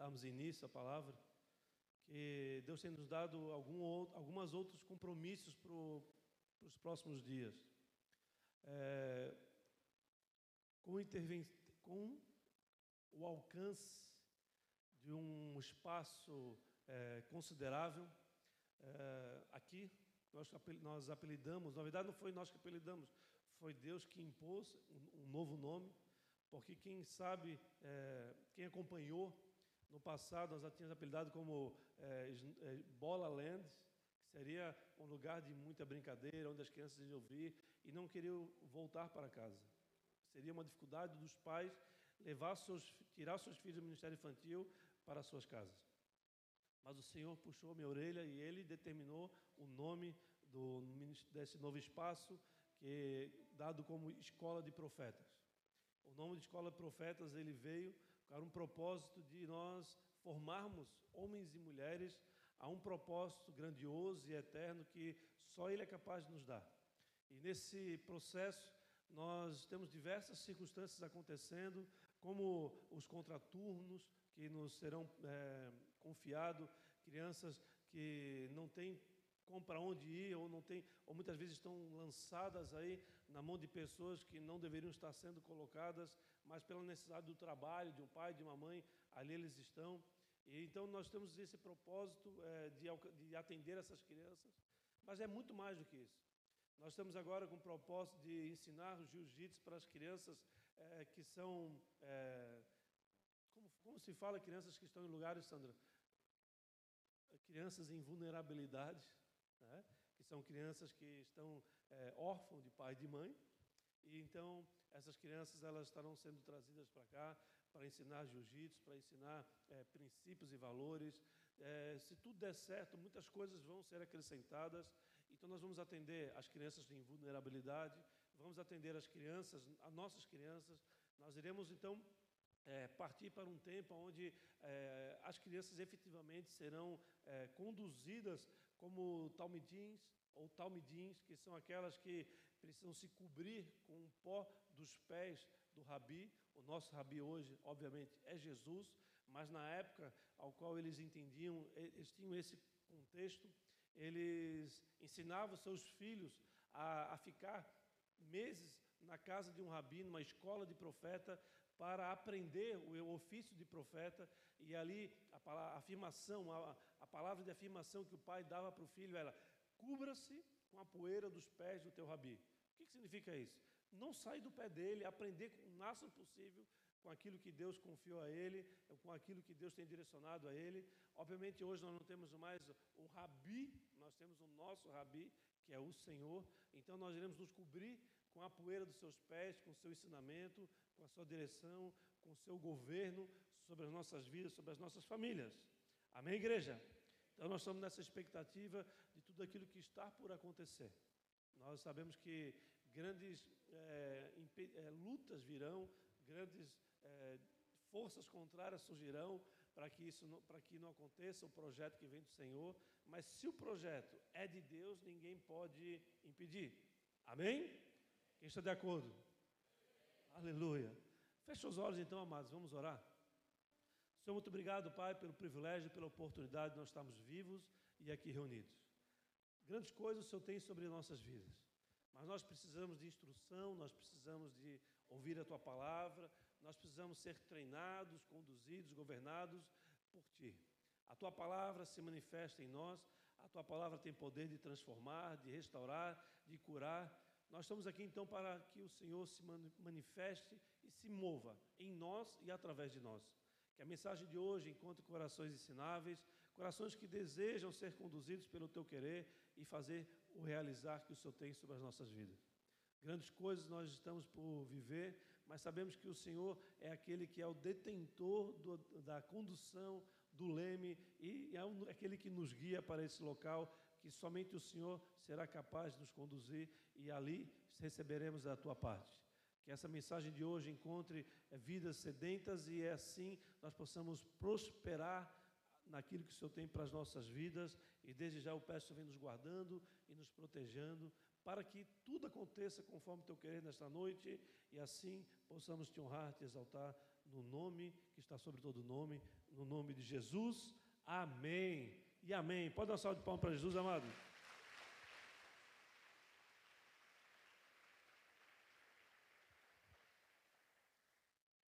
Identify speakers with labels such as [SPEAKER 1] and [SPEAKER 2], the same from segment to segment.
[SPEAKER 1] darmos início à palavra, que Deus tem nos dado algum, algumas outros compromissos para os próximos dias. É, com, com o alcance de um espaço é, considerável, é, aqui nós, nós apelidamos, na verdade não foi nós que apelidamos, foi Deus que impôs um, um novo nome, porque quem sabe, é, quem acompanhou no passado, nós já tínhamos apelidado como é, Bola Land, que seria um lugar de muita brincadeira, onde as crianças iam vir e não queriam voltar para casa. Seria uma dificuldade dos pais levar seus, tirar seus filhos do ministério infantil para suas casas. Mas o Senhor puxou minha orelha e ele determinou o nome do, desse novo espaço, que é dado como Escola de Profetas. O nome de Escola de Profetas ele veio para um propósito de nós formarmos homens e mulheres a um propósito grandioso e eterno que só Ele é capaz de nos dar. E nesse processo nós temos diversas circunstâncias acontecendo, como os contraturnos que nos serão é, confiados, crianças que não têm como para onde ir ou não tem ou muitas vezes estão lançadas aí na mão de pessoas que não deveriam estar sendo colocadas, mas pela necessidade do trabalho de um pai, de uma mãe, ali eles estão. E então nós temos esse propósito é, de, de atender essas crianças, mas é muito mais do que isso. Nós estamos agora com o propósito de ensinar o jiu-jitsu para as crianças é, que são. É, como, como, se fala, crianças que estão em lugares, Sandra? Crianças em vulnerabilidade, né? que são crianças que estão é, órfãos de pai e de mãe. E então, essas crianças elas estarão sendo trazidas para cá para ensinar jiu-jitsu, para ensinar é, princípios e valores. É, se tudo der certo, muitas coisas vão ser acrescentadas então, nós vamos atender as crianças em vulnerabilidade, vamos atender as crianças, as nossas crianças. Nós iremos, então, é, partir para um tempo onde é, as crianças efetivamente serão é, conduzidas como talmidins ou talmidins, que são aquelas que precisam se cobrir com o pó dos pés do rabi. O nosso rabi hoje, obviamente, é Jesus, mas na época ao qual eles entendiam, eles tinham esse contexto eles ensinavam seus filhos a, a ficar meses na casa de um rabino, numa escola de profeta, para aprender o ofício de profeta. E ali a, a afirmação, a, a, palavra de afirmação que o pai dava para o filho era: cubra-se com a poeira dos pés do teu rabi. O que, significa isso? Não sair do pé dele, aprender o máximo possível com aquilo que Deus confiou a ele, com aquilo que Deus tem direcionado a ele. Obviamente, hoje nós não temos mais o rabi, nós temos o nosso rabi, que é o Senhor. Então, nós iremos nos cobrir com a poeira dos seus pés, com o seu ensinamento, com a sua direção, com o seu governo sobre as nossas vidas, sobre as nossas famílias. Amém, igreja? Então, nós estamos nessa expectativa de tudo aquilo que está por acontecer. Nós sabemos que grandes é, lutas virão, grandes é, forças contrárias surgirão para que isso para que não aconteça o projeto que vem do Senhor. Mas se o projeto é de Deus, ninguém pode impedir. Amém? Quem está de acordo? Aleluia. Feche os olhos então, amados, vamos orar. Senhor, muito obrigado, Pai, pelo privilégio, pela oportunidade de nós estarmos vivos e aqui reunidos. Grandes coisas o Senhor tem sobre nossas vidas. Mas nós precisamos de instrução, nós precisamos de ouvir a tua palavra, nós precisamos ser treinados, conduzidos, governados por ti. A tua palavra se manifesta em nós, a tua palavra tem poder de transformar, de restaurar, de curar. Nós estamos aqui então para que o Senhor se manifeste e se mova em nós e através de nós. Que a mensagem de hoje encontre corações ensináveis, corações que desejam ser conduzidos pelo teu querer e fazer o realizar que o Senhor tem sobre as nossas vidas. Grandes coisas nós estamos por viver, mas sabemos que o Senhor é aquele que é o detentor do, da condução do leme e é aquele que nos guia para esse local que somente o Senhor será capaz de nos conduzir e ali receberemos da tua parte. Que essa mensagem de hoje encontre eh, vidas sedentas e é assim nós possamos prosperar naquilo que o Senhor tem para as nossas vidas e desde já o peço vem nos guardando e nos protegendo para que tudo aconteça conforme teu querer nesta noite e assim possamos te honrar, te exaltar no nome que está sobre todo nome, no nome de Jesus. Amém. E amém. Pode dar uma salva de palmas para Jesus, amado.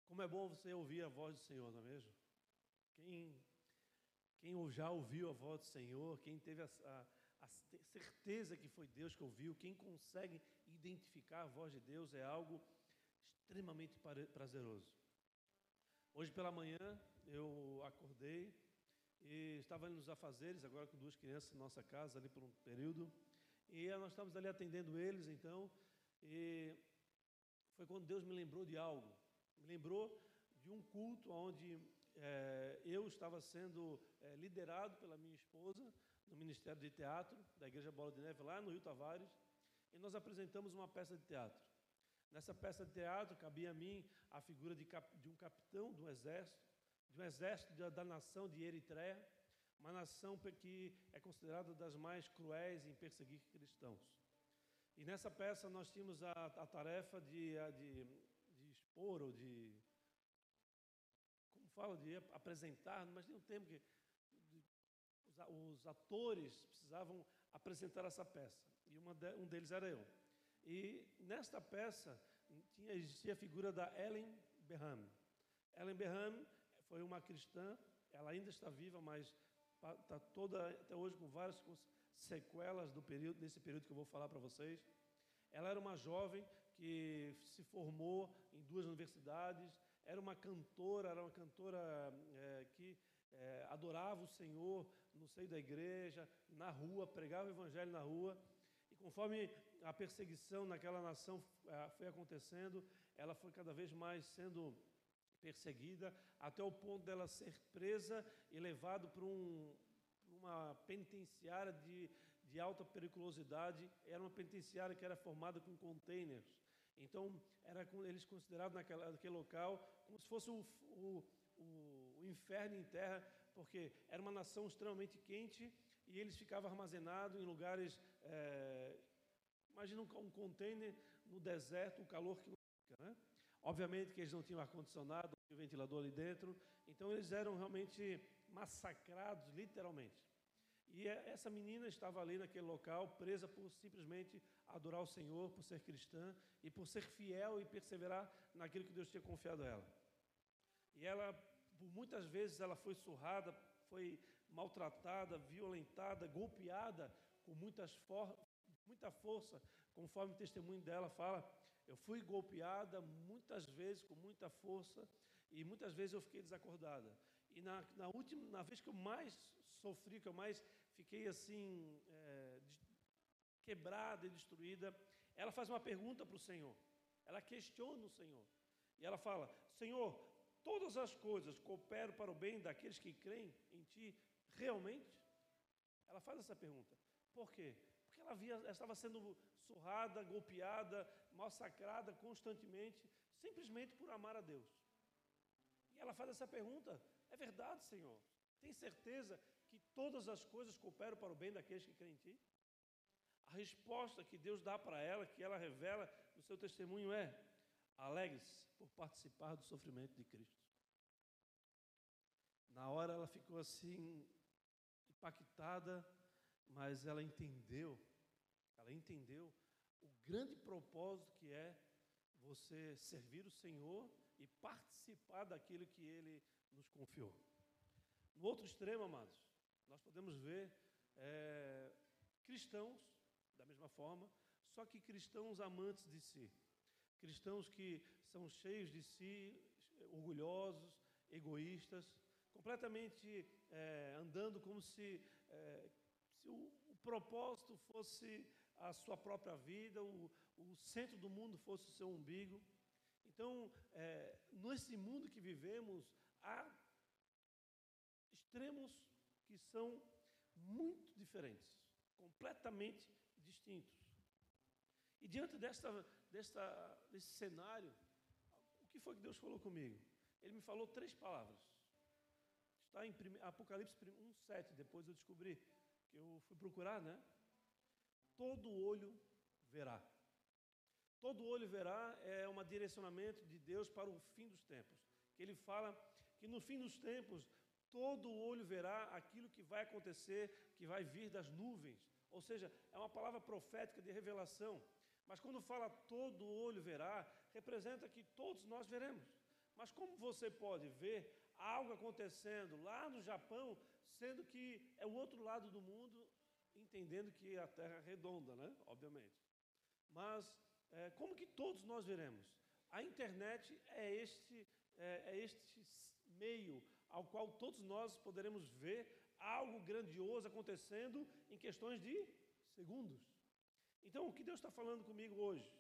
[SPEAKER 1] Como é bom você ouvir a voz do Senhor, não é mesmo? Quem, quem já ouviu a voz do Senhor, quem teve a, a, a certeza que foi Deus que ouviu, quem consegue identificar a voz de Deus é algo extremamente prazeroso. Hoje pela manhã eu acordei e estava nos afazeres, agora com duas crianças em nossa casa, ali por um período, e nós estávamos ali atendendo eles, então, e foi quando Deus me lembrou de algo. Me lembrou de um culto onde é, eu estava sendo é, liderado pela minha esposa no Ministério de Teatro da Igreja Bola de Neve, lá no Rio Tavares, e nós apresentamos uma peça de teatro. Nessa peça de teatro cabia a mim a figura de, cap, de um capitão do exército, de um exército da, da nação de Eritreia, uma nação que é considerada das mais cruéis em perseguir cristãos. E nessa peça nós tínhamos a, a tarefa de, a, de, de expor ou de fala de apresentar, mas tem um termo que os, atores precisavam apresentar essa peça e de, um deles era eu. E nesta peça tinha, existia a figura da Ellen Beham. Ellen Beham foi uma cristã, ela ainda está viva, mas está toda até hoje com várias sequelas do período, desse período que eu vou falar para vocês. Ela era uma jovem que se formou em duas universidades, era uma cantora, era uma cantora é, que é, adorava o Senhor no seio da igreja, na rua, pregava o evangelho na rua. E conforme a perseguição naquela nação eh, foi acontecendo, ela foi cada vez mais sendo perseguida, até o ponto dela ser presa e levada para um, uma penitenciária de, de alta periculosidade. Era uma penitenciária que era formada com containers. Então, era eles consideravam naquela, naquele local como se fosse o, o, o, o inferno em terra, porque era uma nação extremamente quente e eles ficavam armazenados em lugares é, Imagina um container no deserto, o calor que fica, né? Obviamente que eles não tinham ar-condicionado, não tinha ventilador ali dentro, então eles eram realmente massacrados, literalmente. E é, essa menina estava ali naquele local, presa por simplesmente adorar o Senhor, por ser cristã e por ser fiel e perseverar naquilo que Deus tinha confiado a ela. E ela, por muitas vezes, ela foi surrada, foi maltratada, violentada, golpeada com muitas muita força, conforme o testemunho dela fala. Eu fui golpeada muitas vezes, com muita força, e muitas vezes eu fiquei desacordada. E na, na última, na vez que eu mais sofri, que eu mais fiquei assim, é, quebrada e destruída, ela faz uma pergunta para o Senhor. Ela questiona o Senhor. E ela fala: Senhor, todas as coisas cooperam para o bem daqueles que creem em Ti, realmente? Ela faz essa pergunta. Por quê? ela, via, ela estava sendo surrada, golpeada, massacrada constantemente, simplesmente por amar a Deus. E ela faz essa pergunta: é verdade, Senhor? Tem certeza todas as coisas cooperam para o bem daqueles que creem em Ti? A resposta que Deus dá para ela, que ela revela no seu testemunho é: alegre-se por participar do sofrimento de Cristo. Na hora ela ficou assim, impactada, mas ela entendeu ela entendeu o grande propósito que é você servir o Senhor e participar daquilo que Ele nos confiou. No outro extremo, amados, nós podemos ver é, cristãos da mesma forma, só que cristãos amantes de si, cristãos que são cheios de si, orgulhosos, egoístas, completamente é, andando como se, é, se o, o propósito fosse a sua própria vida, o, o centro do mundo fosse o seu umbigo. Então, é, nesse mundo que vivemos, há extremos que são muito diferentes, completamente distintos. E diante desta, desta, desse cenário, o que foi que Deus falou comigo? Ele me falou três palavras. Está em Apocalipse 1, 7. Depois eu descobri que eu fui procurar, né? todo olho verá. Todo olho verá é um direcionamento de Deus para o fim dos tempos. que ele fala que no fim dos tempos todo olho verá aquilo que vai acontecer, que vai vir das nuvens. Ou seja, é uma palavra profética de revelação. Mas quando fala todo olho verá, representa que todos nós veremos. Mas como você pode ver algo acontecendo lá no Japão, sendo que é o outro lado do mundo, entendendo que a Terra é redonda, né? Obviamente. Mas é, como que todos nós veremos? A internet é este, é, é este meio ao qual todos nós poderemos ver algo grandioso acontecendo em questões de segundos. Então, o que Deus está falando comigo hoje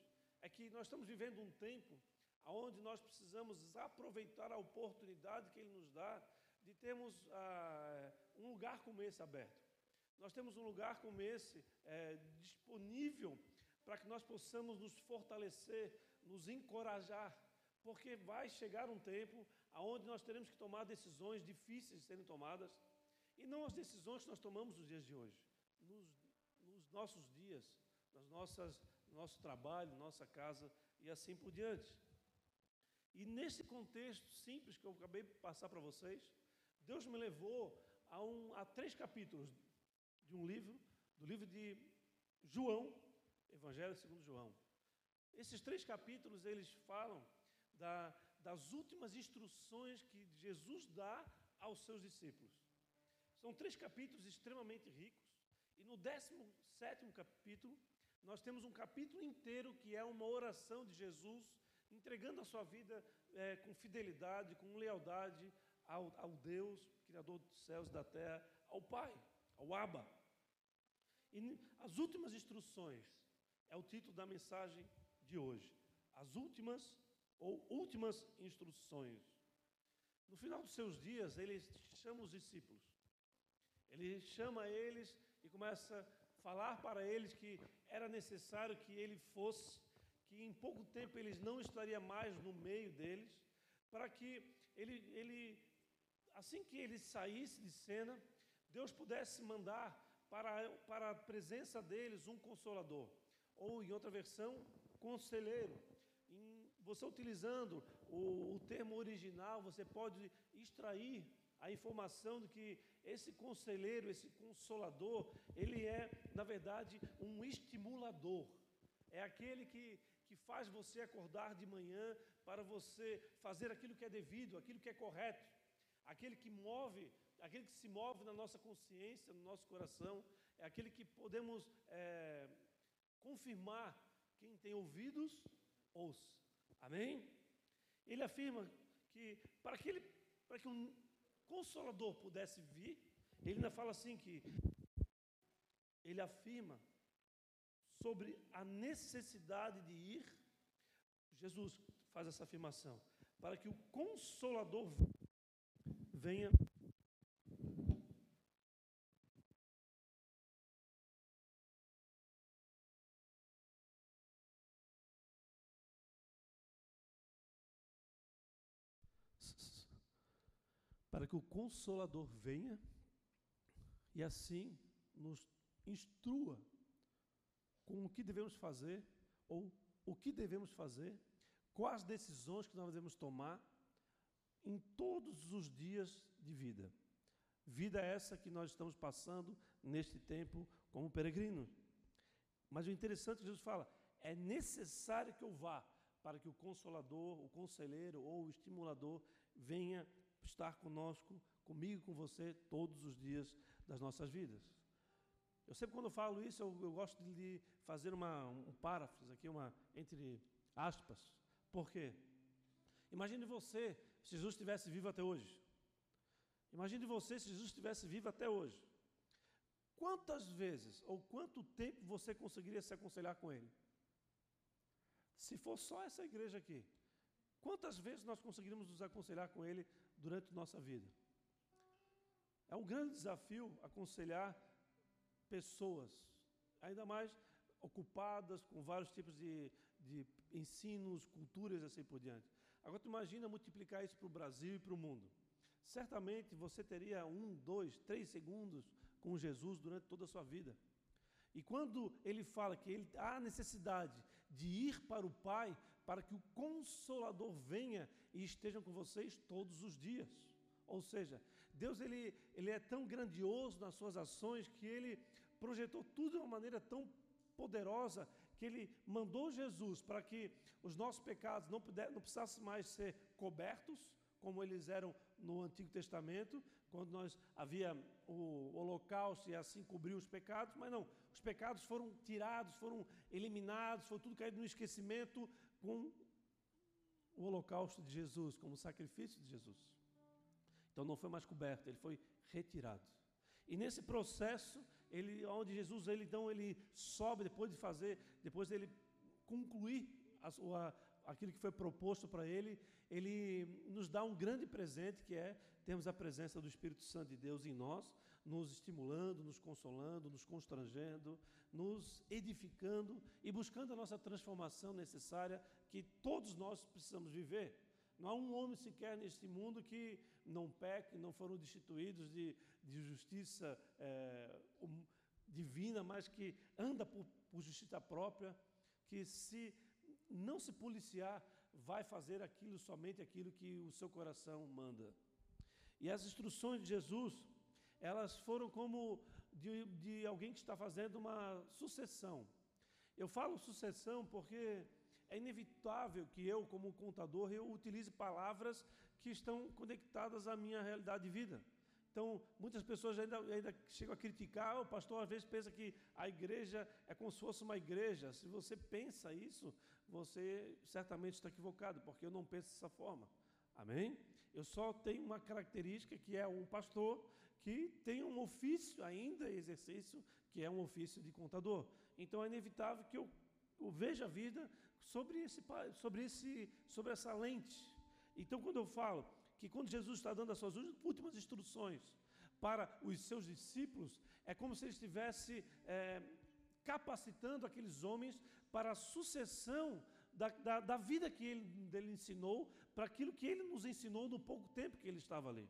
[SPEAKER 1] é que nós estamos vivendo um tempo onde nós precisamos aproveitar a oportunidade que Ele nos dá de termos ah, um lugar como esse aberto. Nós temos um lugar como esse é, disponível para que nós possamos nos fortalecer, nos encorajar, porque vai chegar um tempo onde nós teremos que tomar decisões difíceis de serem tomadas, e não as decisões que nós tomamos nos dias de hoje, nos, nos nossos dias, nas nossas, no nosso trabalho, nossa casa e assim por diante. E nesse contexto simples que eu acabei de passar para vocês, Deus me levou a, um, a três capítulos de um livro, do livro de João, Evangelho segundo João. Esses três capítulos eles falam da, das últimas instruções que Jesus dá aos seus discípulos. São três capítulos extremamente ricos. E no 17 capítulo, nós temos um capítulo inteiro que é uma oração de Jesus, entregando a sua vida é, com fidelidade, com lealdade ao, ao Deus, Criador dos céus e da terra, ao Pai, ao Abba. E as últimas instruções é o título da mensagem de hoje. As últimas ou últimas instruções. No final dos seus dias, ele chama os discípulos. Ele chama eles e começa a falar para eles que era necessário que ele fosse, que em pouco tempo eles não estariam mais no meio deles, para que ele, ele assim que ele saísse de cena, Deus pudesse mandar para, para a presença deles um consolador, ou em outra versão, conselheiro, você utilizando o, o termo original, você pode extrair a informação de que esse conselheiro, esse consolador, ele é, na verdade, um estimulador. É aquele que, que faz você acordar de manhã para você fazer aquilo que é devido, aquilo que é correto. Aquele que move, aquele que se move na nossa consciência, no nosso coração, é aquele que podemos é, confirmar. Quem tem ouvidos, ouça. Amém? Ele afirma que para que, ele, para que um consolador pudesse vir, ele ainda fala assim que ele afirma sobre a necessidade de ir. Jesus faz essa afirmação para que o consolador venha que o Consolador venha e assim nos instrua com o que devemos fazer ou o que devemos fazer, quais decisões que nós devemos tomar em todos os dias de vida. Vida essa que nós estamos passando neste tempo como peregrinos. Mas o interessante é que Jesus fala: é necessário que eu vá para que o consolador, o conselheiro ou o estimulador venha estar conosco, comigo, com você, todos os dias das nossas vidas. Eu sempre quando falo isso, eu, eu gosto de fazer uma, um paráfrase aqui, uma entre aspas. Por quê? Imagine você se Jesus estivesse vivo até hoje. Imagine você se Jesus estivesse vivo até hoje. Quantas vezes ou quanto tempo você conseguiria se aconselhar com ele? Se for só essa igreja aqui, quantas vezes nós conseguiríamos nos aconselhar com ele durante nossa vida. É um grande desafio aconselhar pessoas, ainda mais ocupadas com vários tipos de, de ensinos, culturas e assim por diante. Agora, tu imagina multiplicar isso para o Brasil e para o mundo. Certamente você teria um, dois, três segundos com Jesus durante toda a sua vida. E quando ele fala que ele há necessidade de ir para o Pai, para que o Consolador venha, e estejam com vocês todos os dias. Ou seja, Deus ele, ele é tão grandioso nas suas ações que ele projetou tudo de uma maneira tão poderosa que ele mandou Jesus para que os nossos pecados não, não precisassem mais ser cobertos, como eles eram no Antigo Testamento, quando nós havia o holocausto e assim cobriu os pecados, mas não, os pecados foram tirados, foram eliminados, foi tudo caído no esquecimento com o holocausto de Jesus, como sacrifício de Jesus. Então não foi mais coberto, ele foi retirado. E nesse processo, ele, onde Jesus, ele então ele sobe depois de fazer, depois dele concluir a sua, aquilo que foi proposto para ele, ele nos dá um grande presente que é termos a presença do Espírito Santo de Deus em nós, nos estimulando, nos consolando, nos constrangendo, nos edificando e buscando a nossa transformação necessária que todos nós precisamos viver. Não há um homem sequer neste mundo que não peque, não foram destituídos de, de justiça é, um, divina, mas que anda por, por justiça própria, que se não se policiar, vai fazer aquilo, somente aquilo que o seu coração manda. E as instruções de Jesus, elas foram como de, de alguém que está fazendo uma sucessão. Eu falo sucessão porque é inevitável que eu, como contador, eu utilize palavras que estão conectadas à minha realidade de vida. Então, muitas pessoas ainda, ainda chegam a criticar, o pastor às vezes pensa que a igreja é como se fosse uma igreja. Se você pensa isso, você certamente está equivocado, porque eu não penso dessa forma. Amém? Eu só tenho uma característica que é um pastor que tem um ofício ainda exercício, que é um ofício de contador. Então é inevitável que eu, eu veja a vida sobre, esse, sobre, esse, sobre essa lente. Então, quando eu falo que quando Jesus está dando as suas últimas instruções para os seus discípulos, é como se ele estivesse é, capacitando aqueles homens para a sucessão da, da, da vida que ele, ele ensinou, para aquilo que ele nos ensinou no pouco tempo que ele estava ali.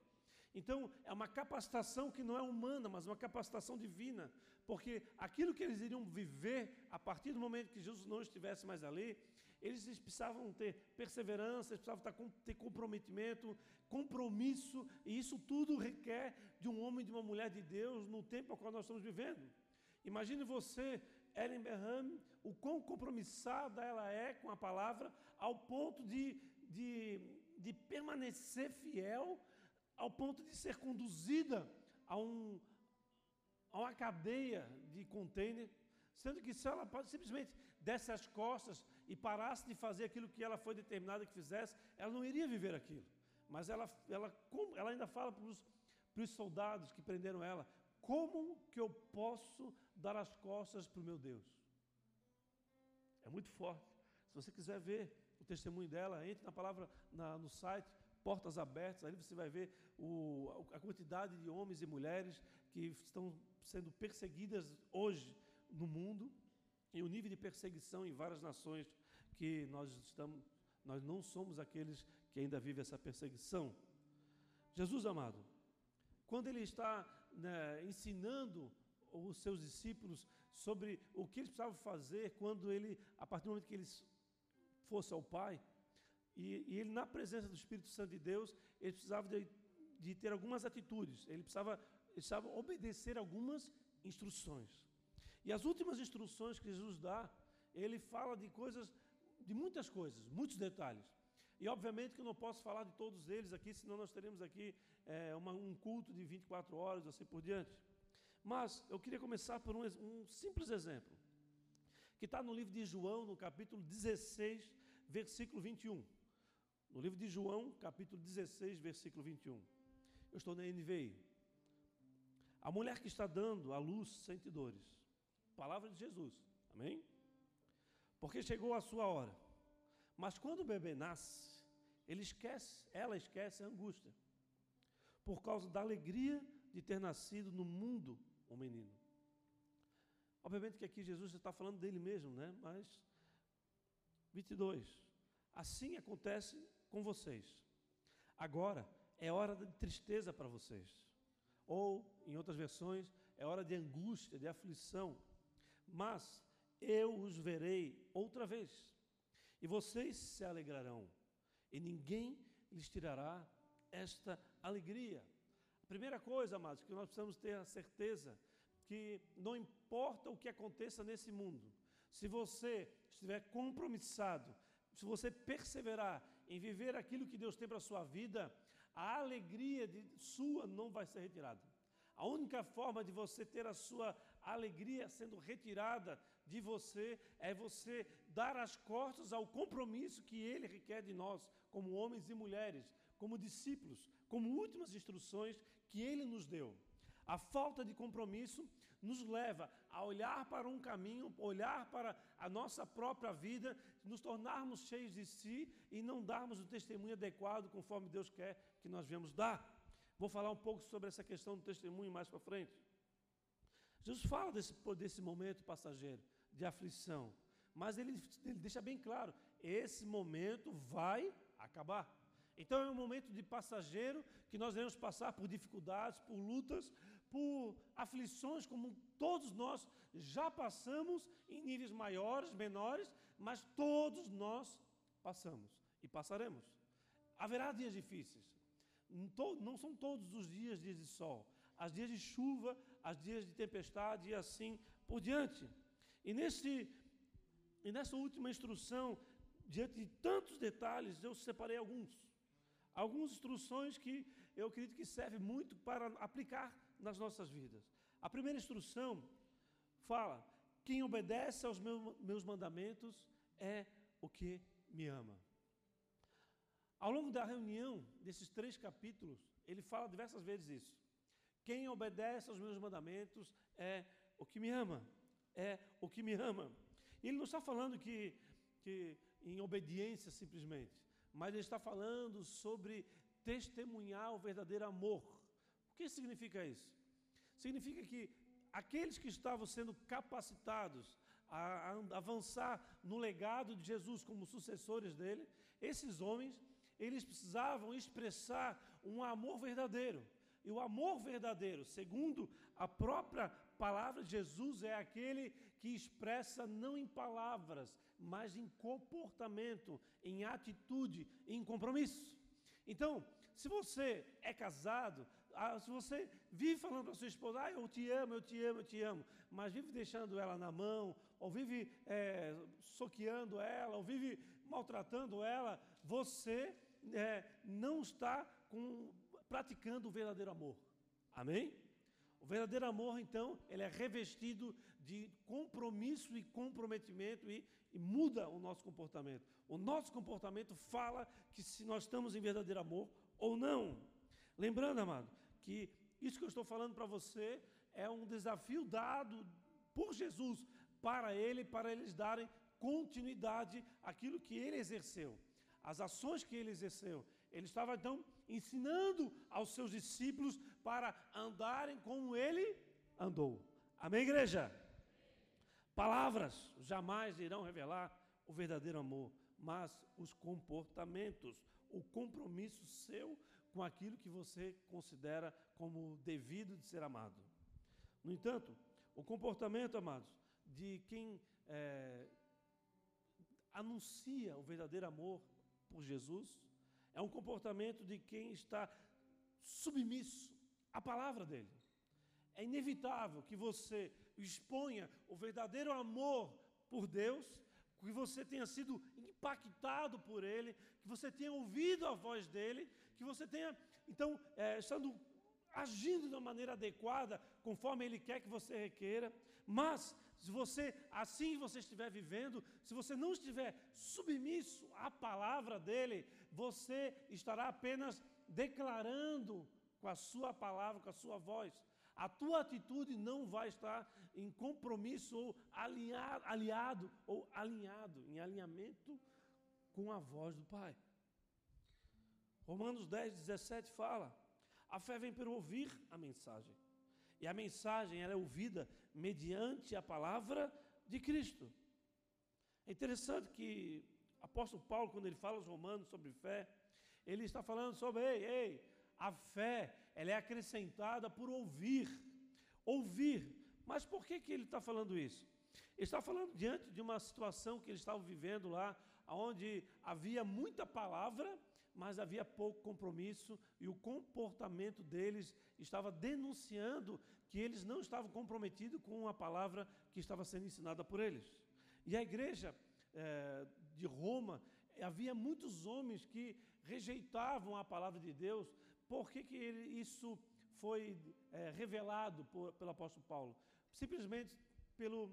[SPEAKER 1] Então, é uma capacitação que não é humana, mas uma capacitação divina, porque aquilo que eles iriam viver a partir do momento que Jesus não estivesse mais ali, eles precisavam ter perseverança, eles precisavam ter comprometimento, compromisso, e isso tudo requer de um homem e de uma mulher de Deus no tempo ao qual nós estamos vivendo. Imagine você, Ellen Berham, o quão compromissada ela é com a palavra, ao ponto de, de, de permanecer fiel ao ponto de ser conduzida a, um, a uma cadeia de container, sendo que se ela simplesmente desse as costas e parasse de fazer aquilo que ela foi determinada que fizesse, ela não iria viver aquilo. Mas ela, ela, ela ainda fala para os soldados que prenderam ela: como que eu posso dar as costas para o meu Deus? É muito forte. Se você quiser ver o testemunho dela, entre na palavra na, no site portas abertas, ali você vai ver o, a quantidade de homens e mulheres que estão sendo perseguidas hoje no mundo e o nível de perseguição em várias nações que nós estamos, nós não somos aqueles que ainda vivem essa perseguição. Jesus amado, quando ele está né, ensinando os seus discípulos sobre o que eles precisavam fazer quando ele, a partir do momento que eles fossem ao Pai, e, e, ele, na presença do Espírito Santo de Deus, ele precisava de, de ter algumas atitudes, ele precisava, precisava obedecer algumas instruções. E as últimas instruções que Jesus dá, ele fala de coisas, de muitas coisas, muitos detalhes. E obviamente que eu não posso falar de todos eles aqui, senão nós teremos aqui é, uma, um culto de 24 horas, assim por diante. Mas eu queria começar por um, um simples exemplo, que está no livro de João, no capítulo 16, versículo 21. No livro de João, capítulo 16, versículo 21. Eu estou na NVI. A mulher que está dando a luz sente dores. Palavra de Jesus. Amém? Porque chegou a sua hora. Mas quando o bebê nasce, ele esquece, ela esquece a angústia. Por causa da alegria de ter nascido no mundo um menino. Obviamente que aqui Jesus está falando dele mesmo, né? Mas 22. Assim acontece com vocês. Agora é hora de tristeza para vocês. Ou, em outras versões, é hora de angústia, de aflição. Mas eu os verei outra vez. E vocês se alegrarão. E ninguém lhes tirará esta alegria. A primeira coisa, amados, que nós precisamos ter a certeza que não importa o que aconteça nesse mundo, se você estiver compromissado, se você perseverar em viver aquilo que Deus tem para a sua vida, a alegria de, sua não vai ser retirada. A única forma de você ter a sua alegria sendo retirada de você é você dar as costas ao compromisso que Ele requer de nós, como homens e mulheres, como discípulos, como últimas instruções que Ele nos deu. A falta de compromisso nos leva a olhar para um caminho, olhar para a nossa própria vida, nos tornarmos cheios de si e não darmos o testemunho adequado conforme Deus quer que nós viemos dar. Vou falar um pouco sobre essa questão do testemunho mais para frente. Jesus fala desse, desse momento passageiro, de aflição, mas ele, ele deixa bem claro: esse momento vai acabar. Então é um momento de passageiro que nós devemos passar por dificuldades, por lutas, por aflições, como todos nós já passamos em níveis maiores, menores, mas todos nós passamos e passaremos. Haverá dias difíceis. Não são todos os dias dias de sol. Há dias de chuva, há dias de tempestade e assim por diante. E, nesse, e nessa última instrução, diante de tantos detalhes, eu separei alguns. Algumas instruções que eu acredito que servem muito para aplicar nas nossas vidas. A primeira instrução fala: quem obedece aos meus mandamentos é o que me ama. Ao longo da reunião desses três capítulos, ele fala diversas vezes isso. Quem obedece aos meus mandamentos é o que me ama. É o que me ama. E ele não está falando que, que em obediência simplesmente, mas ele está falando sobre testemunhar o verdadeiro amor. O que significa isso? Significa que aqueles que estavam sendo capacitados a, avançar no legado de Jesus como sucessores dele, esses homens, eles precisavam expressar um amor verdadeiro. E o amor verdadeiro, segundo a própria palavra de Jesus, é aquele que expressa não em palavras, mas em comportamento, em atitude, em compromisso. Então, se você é casado, se você vive falando para sua esposa, ah, eu te amo, eu te amo, eu te amo, mas vive deixando ela na mão, ou vive é, soqueando ela, ou vive maltratando ela, você é, não está com, praticando o verdadeiro amor. Amém? O verdadeiro amor, então, ele é revestido de compromisso e comprometimento e, e, muda o nosso comportamento. O nosso comportamento fala que se nós estamos em verdadeiro amor ou não. Lembrando, amado, que isso que eu estou falando para você é um desafio dado por Jesus para ele, para eles darem continuidade àquilo que ele exerceu, as ações que ele exerceu. Ele estava então ensinando aos seus discípulos para andarem como ele andou. Amém, igreja? Palavras jamais irão revelar o verdadeiro amor, mas os comportamentos, o compromisso seu com aquilo que você considera como devido de ser amado. No entanto, o comportamento, amados, de quem é, anuncia o verdadeiro amor por Jesus é um comportamento de quem está submisso à palavra dele. É inevitável que você exponha o verdadeiro amor por Deus, que você tenha sido impactado por ele, que você tenha ouvido a voz dele que você tenha, então, é, estando agindo uma maneira adequada, conforme Ele quer que você requeira, mas se você, assim você estiver vivendo, se você não estiver submisso à palavra dEle, você estará apenas declarando com a sua palavra, com a sua voz. A tua atitude não vai estar em compromisso ou alinhado, aliado ou alinhado, em alinhamento com a voz do Pai. Romanos 10, 17 fala: a fé vem pelo ouvir a mensagem. E a mensagem ela é ouvida mediante a palavra de Cristo. É interessante que o apóstolo Paulo, quando ele fala aos romanos sobre fé, ele está falando sobre, ei, ei, a fé, ela é acrescentada por ouvir. Ouvir. Mas por que, que ele está falando isso? Ele está falando diante de uma situação que eles estavam vivendo lá, onde havia muita palavra, mas havia pouco compromisso e o comportamento deles estava denunciando que eles não estavam comprometidos com a palavra que estava sendo ensinada por eles. E a igreja é, de Roma, havia muitos homens que rejeitavam a palavra de Deus. Por que, que ele, isso foi é, revelado por, pelo apóstolo Paulo? Simplesmente pelo,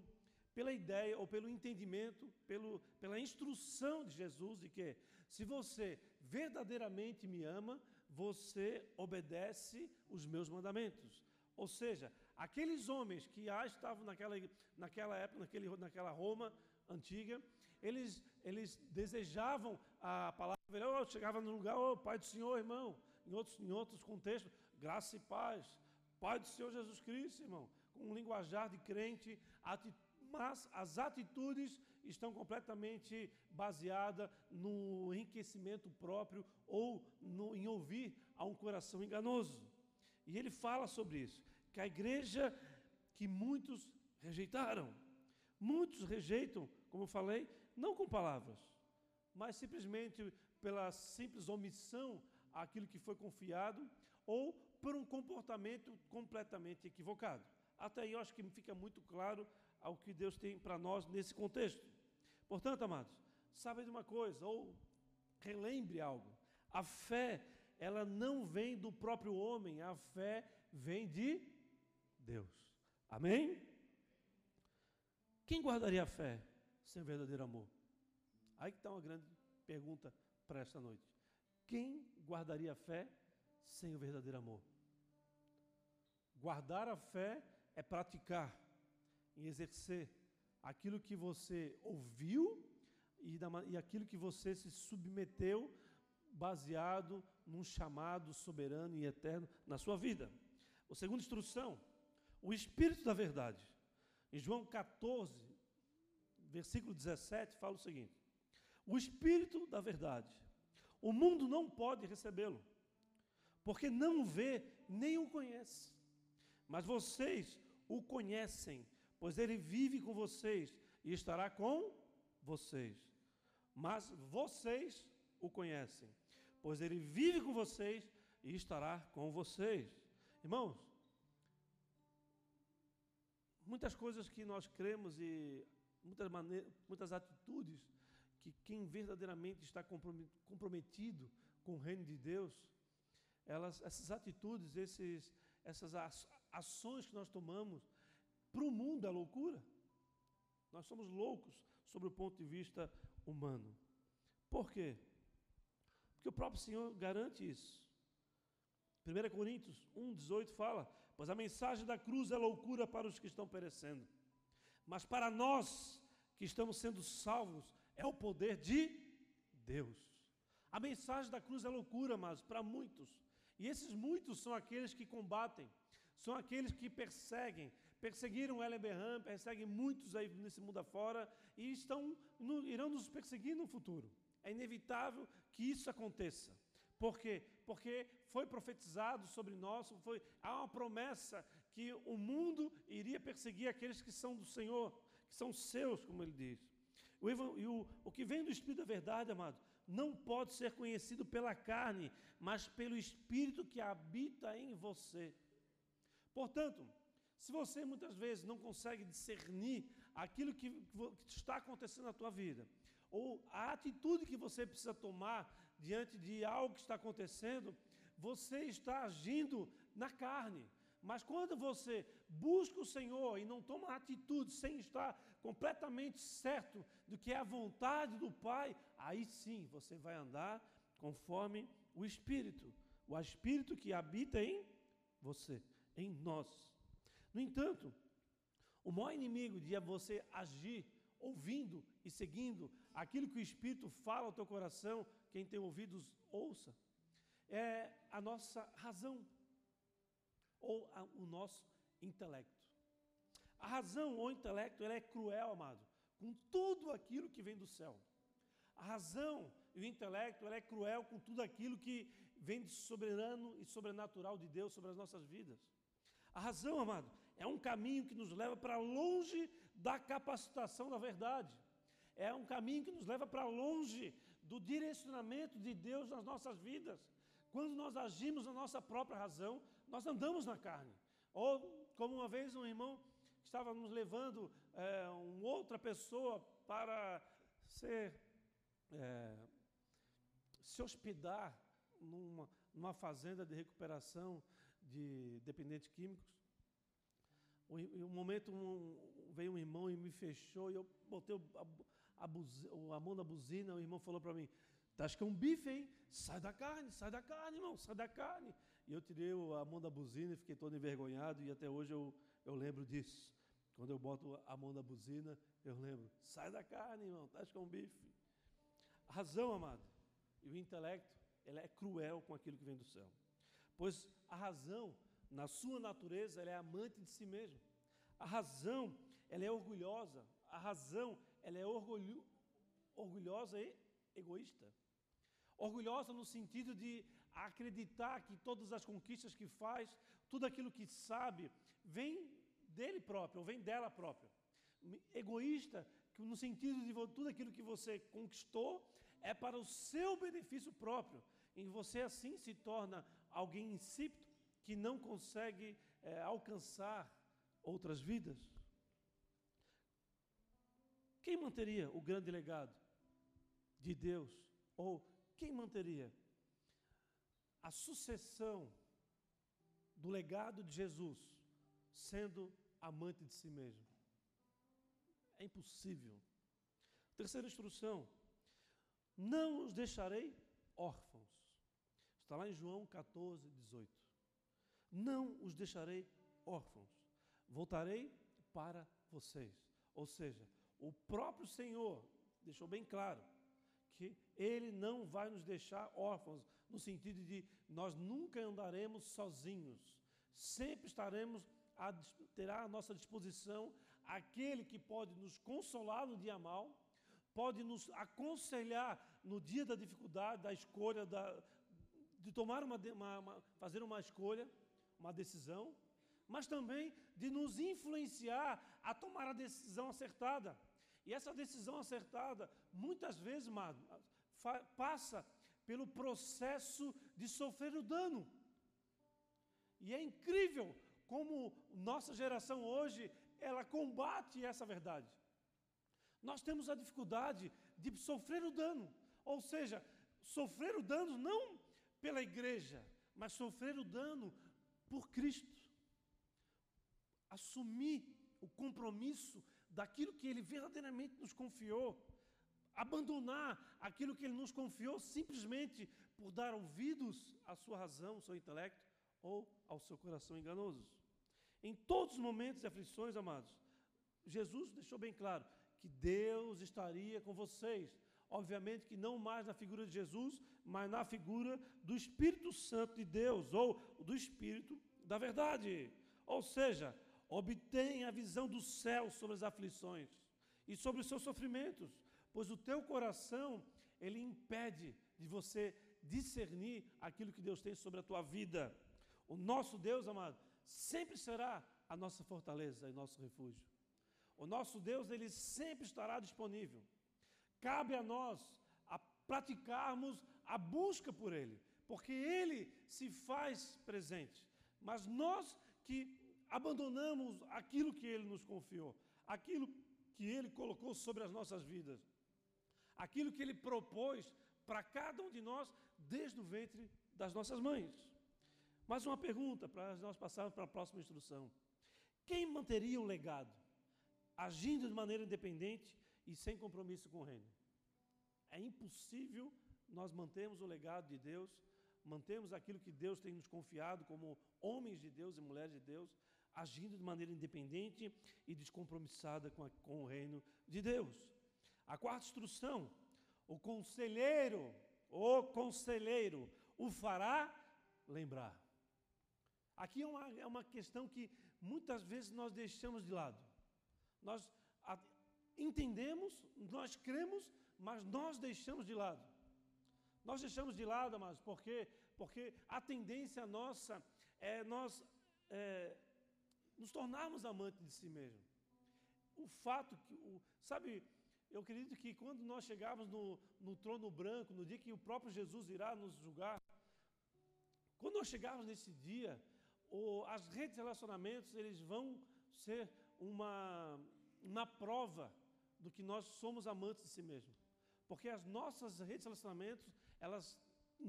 [SPEAKER 1] pela ideia ou pelo entendimento, pelo, pela instrução de Jesus de que se você verdadeiramente me ama, você obedece os meus mandamentos. Ou seja, aqueles homens que já estavam naquela, naquela época, naquele, naquela Roma antiga, eles, eles desejavam a palavra, eu chegava no lugar, oh, Pai do Senhor, irmão, em outros, em outros contextos, graça e paz, Pai do Senhor Jesus Cristo, irmão, com um linguajar de crente, mas as atitudes estão completamente baseadas no enriquecimento próprio ou no, em ouvir a um coração enganoso. E ele fala sobre isso, que a igreja que muitos rejeitaram, muitos rejeitam, como eu falei, não com palavras, mas simplesmente pela simples omissão àquilo que foi confiado ou por um comportamento completamente equivocado. Até aí eu acho que fica muito claro ao que Deus tem para nós nesse contexto. Portanto, amados, sabe de uma coisa, ou relembre algo. A fé, ela não vem do próprio homem, a fé vem de Deus. Amém? Quem guardaria a fé sem verdadeiro amor? Aí que está uma grande pergunta para esta noite. Quem guardaria a fé sem o verdadeiro amor? Guardar a fé é praticar e exercer aquilo que você ouviu e, da, e aquilo que você se submeteu baseado num chamado soberano e eterno na sua vida. A segunda instrução, o Espírito da Verdade. Em João 14, versículo 17, fala o seguinte: O Espírito da Verdade, o mundo não pode recebê-lo, porque não o vê nem o conhece. Mas vocês o conhecem, pois ele vive com vocês e estará com vocês. Mas vocês o conhecem, pois ele vive com vocês e estará com vocês. Irmãos, muitas coisas que nós cremos e muitas, maneiras, muitas atitudes que quem verdadeiramente está comprometido com o reino de Deus, elas, essas atitudes, esses, essas ações que nós tomamos, para o mundo é loucura. Nós somos loucos sobre o ponto de vista humano. Por quê? Porque o próprio Senhor garante isso. 1 Coríntios 1,18 fala: Pois a mensagem da cruz é loucura para os que estão perecendo, mas para nós que estamos sendo salvos é o poder de Deus. A mensagem da cruz é loucura, mas para muitos. E esses muitos são aqueles que combatem, são aqueles que perseguem, perseguiram Ellen Berram, perseguem muitos aí nesse mundo afora e estão, no, irão nos perseguir no futuro. É inevitável que isso aconteça. Por quê? Porque foi profetizado sobre nós, foi, há uma promessa que o mundo iria perseguir aqueles que são do Senhor, que são seus, como ele diz. O, o, o que vem do Espírito da verdade, amado, não pode ser conhecido pela carne, mas pelo Espírito que habita em você. Portanto, se você muitas vezes não consegue discernir aquilo que, que está acontecendo na tua vida, ou a atitude que você precisa tomar diante de algo que está acontecendo, você está agindo na carne. Mas quando você busca o Senhor e não toma atitude sem estar completamente certo do que é a vontade do Pai, aí sim você vai andar conforme o Espírito, o Espírito que habita em você em nós. No entanto, o maior inimigo de você agir ouvindo e seguindo aquilo que o Espírito fala ao teu coração, quem tem ouvidos, ouça, é a nossa razão ou a, o nosso intelecto. A razão ou intelecto ele é cruel, amado, com tudo aquilo que vem do céu. A razão e o intelecto ele é cruel com tudo aquilo que vem de soberano e sobrenatural de Deus sobre as nossas vidas. A razão, amado, é um caminho que nos leva para longe da capacitação da verdade. É um caminho que nos leva para longe do direcionamento de Deus nas nossas vidas. Quando nós agimos na nossa própria razão, nós andamos na carne. Ou, como uma vez um irmão estava nos levando é, uma outra pessoa para ser, é, se hospedar numa, numa fazenda de recuperação de dependentes químicos. Um, momento um, veio um irmão e me fechou e eu botei a, a, a mão na buzina. O irmão falou para mim: Tá, acho que é um bife, hein? Sai da carne, sai da carne, irmão, sai da carne. E eu tirei a mão da buzina e fiquei todo envergonhado, e até hoje eu, eu lembro disso. Quando eu boto a mão na buzina, eu lembro: sai da carne, irmão, tá, acho que é um bife. A razão, amado, e o intelecto, ela é cruel com aquilo que vem do céu. Pois a razão, na sua natureza, ela é amante de si mesma. A razão, ela é orgulhosa. A razão, ela é orgulho, orgulhosa e egoísta. Orgulhosa no sentido de acreditar que todas as conquistas que faz, tudo aquilo que sabe, vem dele próprio, ou vem dela própria. Egoísta no sentido de tudo aquilo que você conquistou é para o seu benefício próprio. E você assim se torna alguém insípido que não consegue é, alcançar outras vidas. Quem manteria o grande legado de Deus? Ou quem manteria a sucessão do legado de Jesus sendo amante de si mesmo? É impossível. Terceira instrução: não os deixarei órfãos. Está lá em João 14, 18. Não os deixarei órfãos. Voltarei para vocês. Ou seja, o próprio Senhor deixou bem claro que Ele não vai nos deixar órfãos, no sentido de nós nunca andaremos sozinhos, sempre estaremos a, terá à nossa disposição aquele que pode nos consolar no dia mal, pode nos aconselhar no dia da dificuldade, da escolha, da, de tomar uma, uma, uma, fazer uma escolha, uma decisão, mas também de nos influenciar a tomar a decisão acertada. E essa decisão acertada, muitas vezes, passa pelo processo de sofrer o dano. E é incrível como nossa geração hoje, ela combate essa verdade. Nós temos a dificuldade de sofrer o dano, ou seja, sofrer o dano não pela igreja, mas sofrer o dano por Cristo. Assumir o compromisso daquilo que Ele verdadeiramente nos confiou, abandonar aquilo que Ele nos confiou simplesmente por dar ouvidos à sua razão, ao seu intelecto ou ao seu coração enganoso. Em todos os momentos de aflições, amados, Jesus deixou bem claro que Deus estaria com vocês. Obviamente que não mais na figura de Jesus, mas na figura do Espírito Santo de Deus, ou do Espírito da verdade. Ou seja, obtém a visão do céu sobre as aflições e sobre os seus sofrimentos, pois o teu coração, ele impede de você discernir aquilo que Deus tem sobre a tua vida. O nosso Deus, amado, sempre será a nossa fortaleza e nosso refúgio. O nosso Deus, ele sempre estará disponível. Cabe a nós a praticarmos a busca por ele, porque ele se faz presente. Mas nós que abandonamos aquilo que Ele nos confiou, aquilo que Ele colocou sobre as nossas vidas, aquilo que Ele propôs para cada um de nós desde o ventre das nossas mães. Mais uma pergunta para nós passarmos para a próxima instrução: quem manteria um legado, agindo de maneira independente e sem compromisso com o reino? É impossível nós mantermos o legado de Deus, mantemos aquilo que Deus tem nos confiado como homens de Deus e mulheres de Deus, agindo de maneira independente e descompromissada com, a, com o reino de Deus. A quarta instrução: o conselheiro, o conselheiro, o fará lembrar. Aqui é uma, é uma questão que muitas vezes nós deixamos de lado. Nós a, entendemos, nós cremos, mas nós deixamos de lado. Nós deixamos de lado, mas por quê? Porque a tendência nossa é nós é, nos tornarmos amantes de si mesmo. O fato que, o, sabe, eu acredito que quando nós chegarmos no, no trono branco, no dia que o próprio Jesus irá nos julgar, quando nós chegarmos nesse dia, o, as redes de relacionamentos, eles vão ser uma, uma prova do que nós somos amantes de si mesmo. Porque as nossas redes de relacionamentos, elas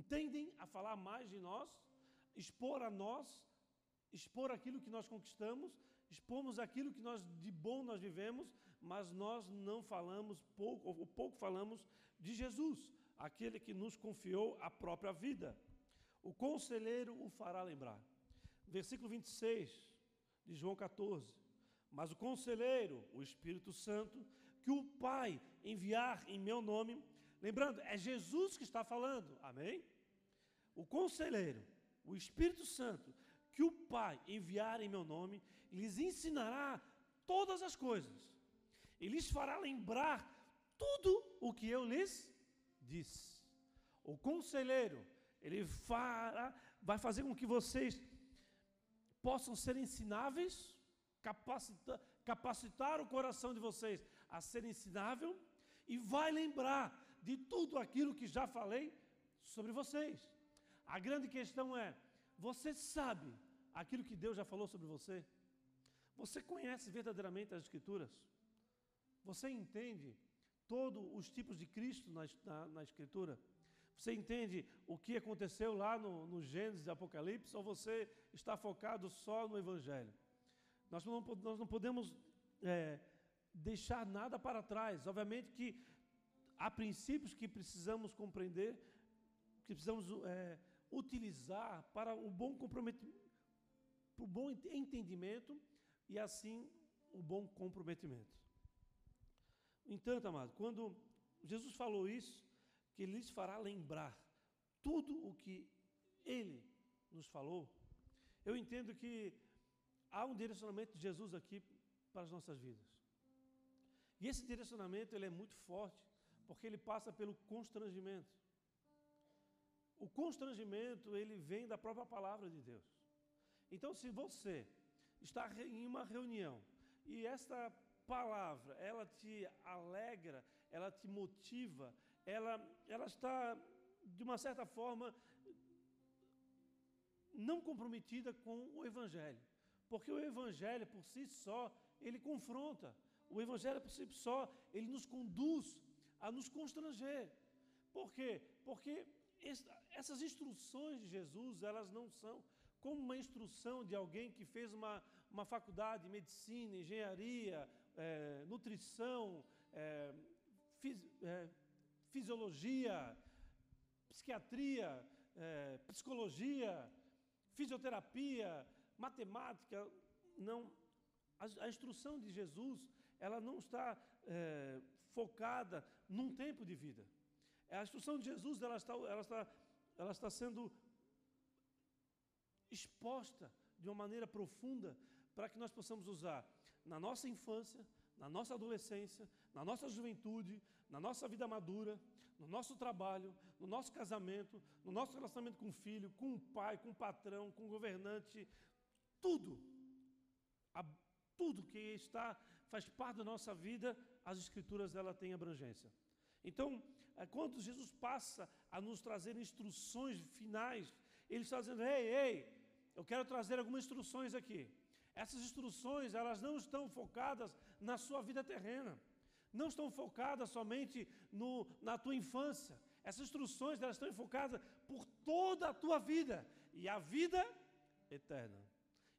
[SPEAKER 1] tendem a falar mais de nós, expor a nós, expor aquilo que nós conquistamos, expomos aquilo que nós de bom nós vivemos, mas nós não falamos pouco, ou pouco falamos de Jesus, aquele que nos confiou a própria vida. O conselheiro o fará lembrar. Versículo 26 de João 14. Mas o conselheiro, o Espírito Santo, que o Pai enviar em meu nome, lembrando, é Jesus que está falando, amém? O conselheiro, o Espírito Santo, que o Pai enviar em meu nome, lhes ensinará todas as coisas, e lhes fará lembrar tudo o que eu lhes disse. O conselheiro, ele fará, vai fazer com que vocês possam ser ensináveis, capacitar, capacitar o coração de vocês a ser ensinável e vai lembrar de tudo aquilo que já falei sobre vocês. A grande questão é: você sabe aquilo que Deus já falou sobre você? Você conhece verdadeiramente as Escrituras? Você entende todos os tipos de Cristo na, na, na Escritura? Você entende o que aconteceu lá no, no Gênesis e Apocalipse ou você está focado só no Evangelho? Nós não, nós não podemos é, deixar nada para trás. Obviamente que há princípios que precisamos compreender, que precisamos é, utilizar para o bom comprometimento, para o bom entendimento e assim o bom comprometimento. Entanto, amado, quando Jesus falou isso, que ele lhes fará lembrar tudo o que ele nos falou, eu entendo que há um direcionamento de Jesus aqui para as nossas vidas. E esse direcionamento ele é muito forte, porque ele passa pelo constrangimento. O constrangimento ele vem da própria palavra de Deus. Então, se você está em uma reunião e esta palavra ela te alegra, ela te motiva, ela, ela está de uma certa forma não comprometida com o Evangelho. Porque o Evangelho por si só, ele confronta. O Evangelho por si só, ele nos conduz a nos constranger. Por quê? Porque essas instruções de Jesus, elas não são como uma instrução de alguém que fez uma, uma faculdade de medicina, engenharia, é, nutrição, é, fis, é, fisiologia, psiquiatria, é, psicologia, fisioterapia, matemática. Não, a, a instrução de Jesus ela não está é, focada num tempo de vida. A instrução de Jesus ela está, ela está, ela está sendo exposta de uma maneira profunda para que nós possamos usar na nossa infância, na nossa adolescência, na nossa juventude, na nossa vida madura, no nosso trabalho, no nosso casamento, no nosso relacionamento com o filho, com o pai, com o patrão, com o governante, tudo, a, tudo que está faz parte da nossa vida, as escrituras ela têm abrangência. Então, é, quando Jesus passa a nos trazer instruções finais, ele está dizendo: "Ei, ei, eu quero trazer algumas instruções aqui. Essas instruções, elas não estão focadas na sua vida terrena. Não estão focadas somente no, na tua infância. Essas instruções, elas estão focadas por toda a tua vida e a vida eterna.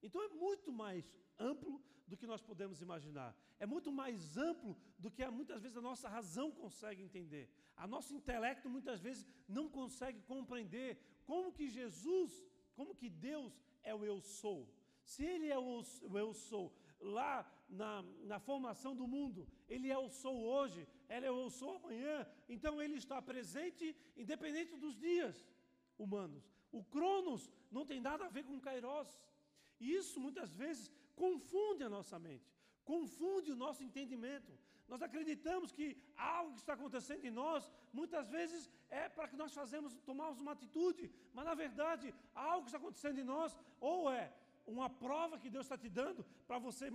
[SPEAKER 1] Então é muito mais amplo do que nós podemos imaginar. É muito mais amplo do que muitas vezes a nossa razão consegue entender. A nosso intelecto muitas vezes não consegue compreender como que Jesus, como que Deus é o eu sou. Se Ele é o, o eu sou lá na, na formação do mundo, Ele é o sou hoje, Ele é o sou amanhã, então Ele está presente independente dos dias humanos. O Cronos não tem nada a ver com Kairos. E isso muitas vezes confunde a nossa mente, confunde o nosso entendimento. Nós acreditamos que algo que está acontecendo em nós, muitas vezes é para que nós fazemos, tomamos uma atitude, mas na verdade, algo que está acontecendo em nós, ou é uma prova que Deus está te dando para você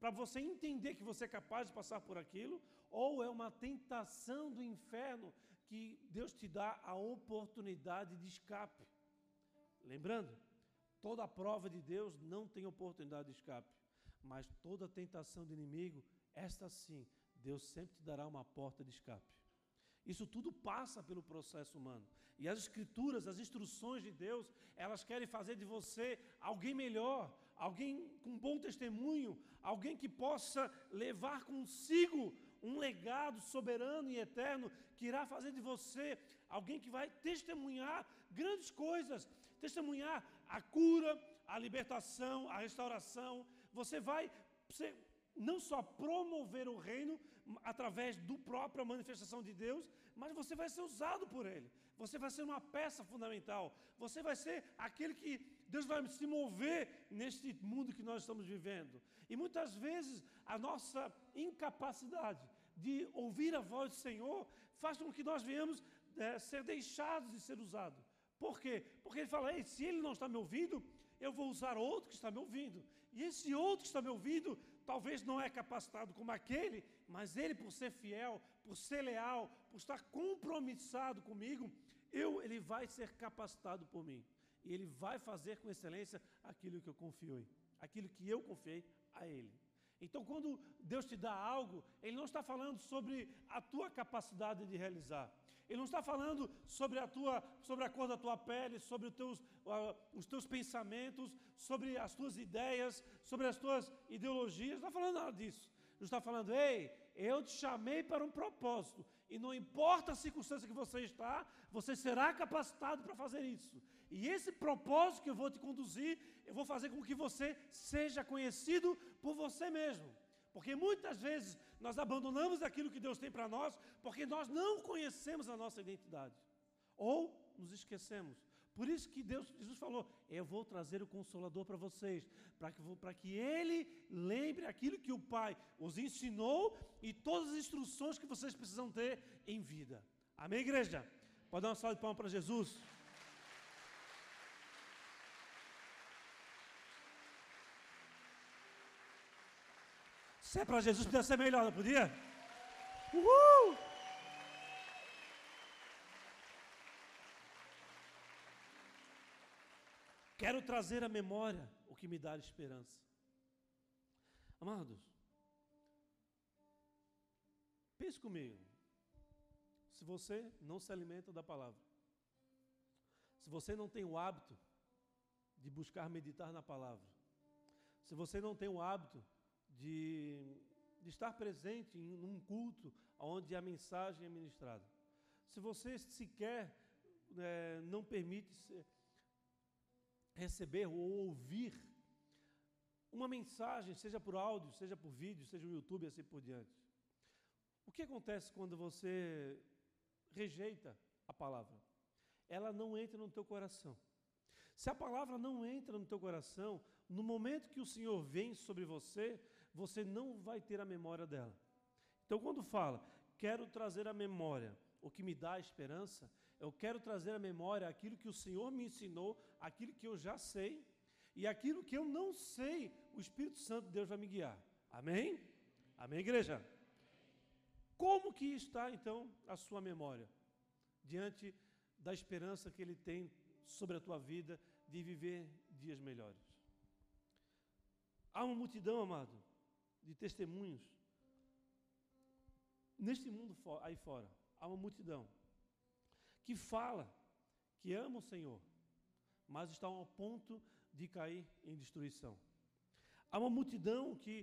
[SPEAKER 1] para você entender que você é capaz de passar por aquilo, ou é uma tentação do inferno que Deus te dá a oportunidade de escape. Lembrando, toda prova de Deus não tem oportunidade de escape, mas toda tentação do inimigo, esta sim, Deus sempre te dará uma porta de escape. Isso tudo passa pelo processo humano. E as escrituras, as instruções de Deus, elas querem fazer de você alguém melhor, alguém com bom testemunho, alguém que possa levar consigo um legado soberano e eterno que irá fazer de você alguém que vai testemunhar grandes coisas, testemunhar a cura, a libertação, a restauração. Você vai não só promover o reino através do própria manifestação de Deus, mas você vai ser usado por ele. Você vai ser uma peça fundamental. Você vai ser aquele que Deus vai se mover neste mundo que nós estamos vivendo. E muitas vezes a nossa incapacidade de ouvir a voz do Senhor faz com que nós venhamos é, ser deixados de ser usados. Por quê? Porque ele fala: se ele não está me ouvindo, eu vou usar outro que está me ouvindo. E esse outro que está me ouvindo, talvez não é capacitado como aquele, mas ele, por ser fiel, por ser leal, por estar compromissado comigo, eu, ele vai ser capacitado por mim. E ele vai fazer com excelência aquilo que eu confiei, aquilo que eu confiei a ele. Então, quando Deus te dá algo, Ele não está falando sobre a tua capacidade de realizar. Ele não está falando sobre a, tua, sobre a cor da tua pele, sobre os teus, uh, os teus pensamentos, sobre as tuas ideias, sobre as tuas ideologias. Não está falando nada disso. Ele está falando, ei, eu te chamei para um propósito. E não importa a circunstância que você está, você será capacitado para fazer isso. E esse propósito que eu vou te conduzir, eu vou fazer com que você seja conhecido por você mesmo. Porque muitas vezes nós abandonamos aquilo que Deus tem para nós porque nós não conhecemos a nossa identidade. Ou nos esquecemos. Por isso que Deus, Jesus falou: Eu vou trazer o Consolador para vocês, para que, que Ele lembre aquilo que o Pai os ensinou e todas as instruções que vocês precisam ter em vida. Amém, igreja? Pode dar uma salva de palmas para Jesus? Se é para Jesus, podia ser melhor, não podia? Uhul! Quero trazer à memória o que me dá esperança. Amados, pense comigo. Se você não se alimenta da palavra, se você não tem o hábito de buscar meditar na palavra, se você não tem o hábito de, de estar presente em um culto onde a mensagem é ministrada. Se você sequer é, não permite receber ou ouvir uma mensagem, seja por áudio, seja por vídeo, seja no YouTube e assim por diante. O que acontece quando você rejeita a palavra? Ela não entra no teu coração. Se a palavra não entra no teu coração, no momento que o Senhor vem sobre você, você não vai ter a memória dela. Então, quando fala, quero trazer a memória o que me dá esperança, eu quero trazer a memória aquilo que o Senhor me ensinou, aquilo que eu já sei, e aquilo que eu não sei, o Espírito Santo de Deus vai me guiar. Amém? Amém, igreja? Como que está então a sua memória diante da esperança que ele tem sobre a tua vida de viver dias melhores? Há uma multidão, amado, de testemunhos. Neste mundo aí fora, há uma multidão que fala que ama o Senhor, mas está ao ponto de cair em destruição. Há uma multidão que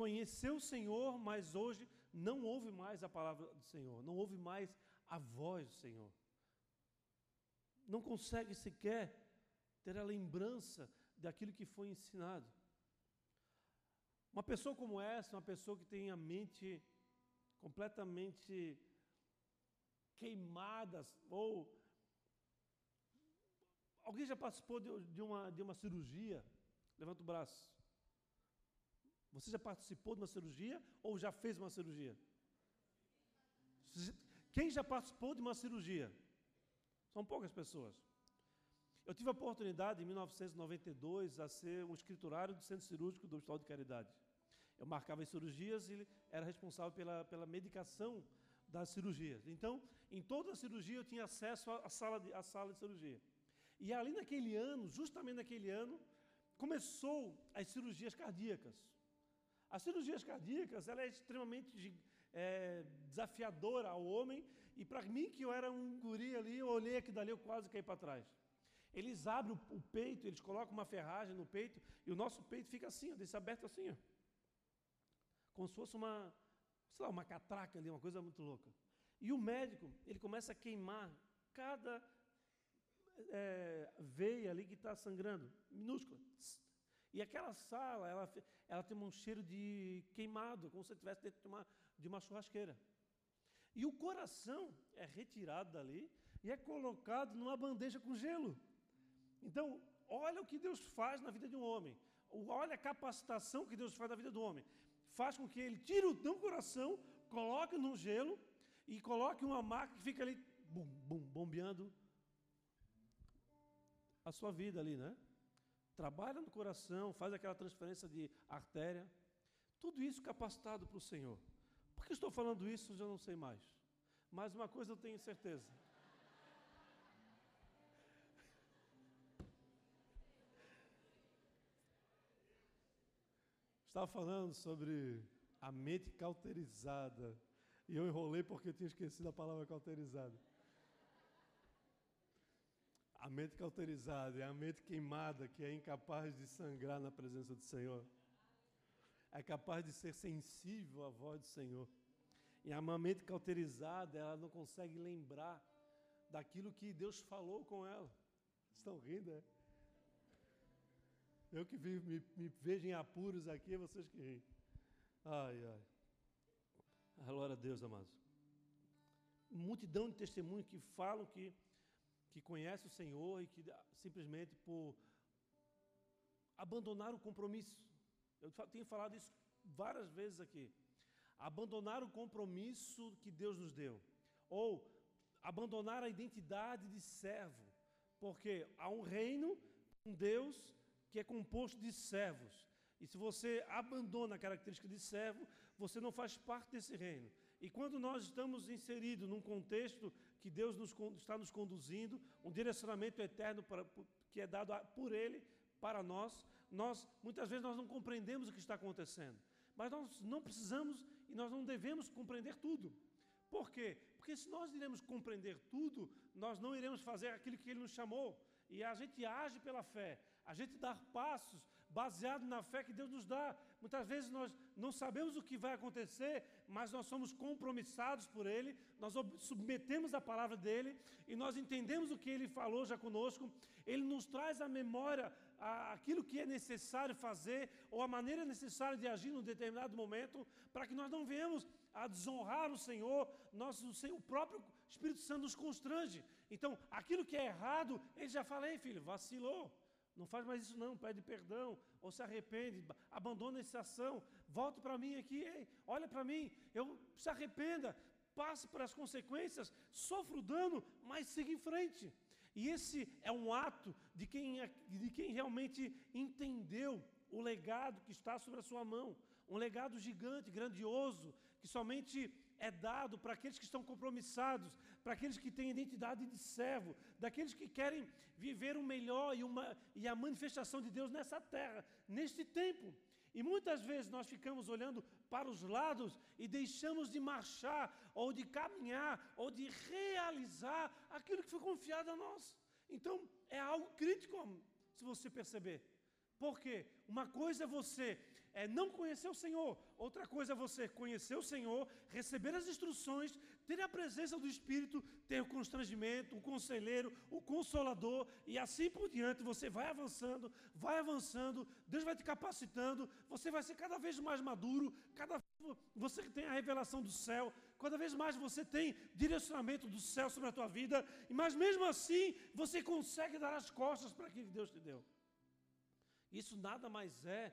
[SPEAKER 1] conheceu o Senhor, mas hoje não ouve mais a palavra do Senhor, não ouve mais a voz do Senhor. Não consegue sequer ter a lembrança daquilo que foi ensinado. Uma pessoa como essa, uma pessoa que tem a mente completamente queimada, ou alguém já participou de, uma, de uma cirurgia? Levanta o braço. Você já participou de uma cirurgia ou já fez uma cirurgia? Quem já participou de uma cirurgia? São poucas pessoas. Eu tive a oportunidade, em 1992, a ser um escriturário do Centro Cirúrgico do Hospital de Caridade. Eu marcava as cirurgias e era responsável pela, pela medicação das cirurgias. Então, em toda a cirurgia eu tinha acesso à sala de, à sala de cirurgia. E ali naquele ano, justamente naquele ano, começou as cirurgias cardíacas. As cirurgias cardíacas, ela é extremamente é, desafiadora ao homem, e para mim, que eu era um guri ali, eu olhei aqui dali, eu quase caí para trás. Eles abrem o, o, peito, eles colocam uma ferragem no peito, e o nosso peito fica assim, ó, desse aberto assim, ó. Como se fosse uma, sei lá, uma catraca ali, uma coisa muito louca. E o médico, ele começa a queimar cada é, veia ali que está sangrando, minúscula. E aquela sala, ela, ela tem um cheiro de queimado, como se estivesse dentro de uma, de uma churrasqueira. E o coração é retirado dali e é colocado numa bandeja com gelo. Então, olha o que Deus faz na vida de um homem. Olha a capacitação que Deus faz na vida do homem. Faz com que ele tire o teu coração, coloque no gelo e coloque uma marca que fica ali bum, bum, bombeando a sua vida ali, né? Trabalha no coração, faz aquela transferência de artéria. Tudo isso capacitado para o Senhor. Por que estou falando isso? Já não sei mais. Mas uma coisa eu tenho certeza. Estava falando sobre a mente cauterizada. E eu enrolei porque eu tinha esquecido a palavra cauterizada. A mente cauterizada é a mente queimada que é incapaz de sangrar na presença do Senhor. É capaz de ser sensível à voz do Senhor. E a mente cauterizada, ela não consegue lembrar daquilo que Deus falou com ela. Estão rindo, é? Eu que vivo, me, me vejo em apuros aqui, vocês que riem. Ai, ai. Glória a Deus, amados. Multidão de testemunhos que falam que que conhece o Senhor e que simplesmente por abandonar o compromisso. Eu tenho falado isso várias vezes aqui. Abandonar o compromisso que Deus nos deu. Ou abandonar a identidade de servo. Porque há um reino, um Deus que é composto de servos. E se você abandona a característica de servo, você não faz parte desse reino. E quando nós estamos inseridos num contexto que Deus nos, está nos conduzindo, um direcionamento eterno para, que é dado por Ele para nós, nós muitas vezes nós não compreendemos o que está acontecendo. Mas nós não precisamos e nós não devemos compreender tudo. Por quê? Porque se nós iremos compreender tudo, nós não iremos fazer aquilo que Ele nos chamou. E a gente age pela fé, a gente dá passos baseado na fé que Deus nos dá. Muitas vezes nós não sabemos o que vai acontecer, mas nós somos compromissados por Ele, nós submetemos a palavra dEle e nós entendemos o que Ele falou já conosco. Ele nos traz à memória aquilo que é necessário fazer ou a maneira necessária de agir num determinado momento, para que nós não venhamos a desonrar o Senhor, nós, o, o próprio Espírito Santo nos constrange. Então, aquilo que é errado, ele já fala, ei filho, vacilou. Não faz mais isso não, pede perdão, ou se arrepende, abandona essa ação, volta para mim aqui, ei, olha para mim, eu se arrependa, passe para as consequências, sofra o dano, mas siga em frente. E esse é um ato de quem, é, de quem realmente entendeu o legado que está sobre a sua mão, um legado gigante, grandioso, que somente é dado para aqueles que estão compromissados, para aqueles que têm identidade de servo, daqueles que querem viver o melhor e, uma, e a manifestação de Deus nessa terra, neste tempo. E muitas vezes nós ficamos olhando para os lados e deixamos de marchar, ou de caminhar, ou de realizar aquilo que foi confiado a nós. Então, é algo crítico, se você perceber. Porque uma coisa é você é não conhecer o Senhor, outra coisa é você conhecer o Senhor, receber as instruções, ter a presença do Espírito, ter o constrangimento, o conselheiro, o consolador, e assim por diante você vai avançando, vai avançando, Deus vai te capacitando, você vai ser cada vez mais maduro, cada vez você tem a revelação do céu, cada vez mais você tem direcionamento do céu sobre a tua vida, mas mesmo assim você consegue dar as costas para aquilo que Deus te deu. Isso nada mais é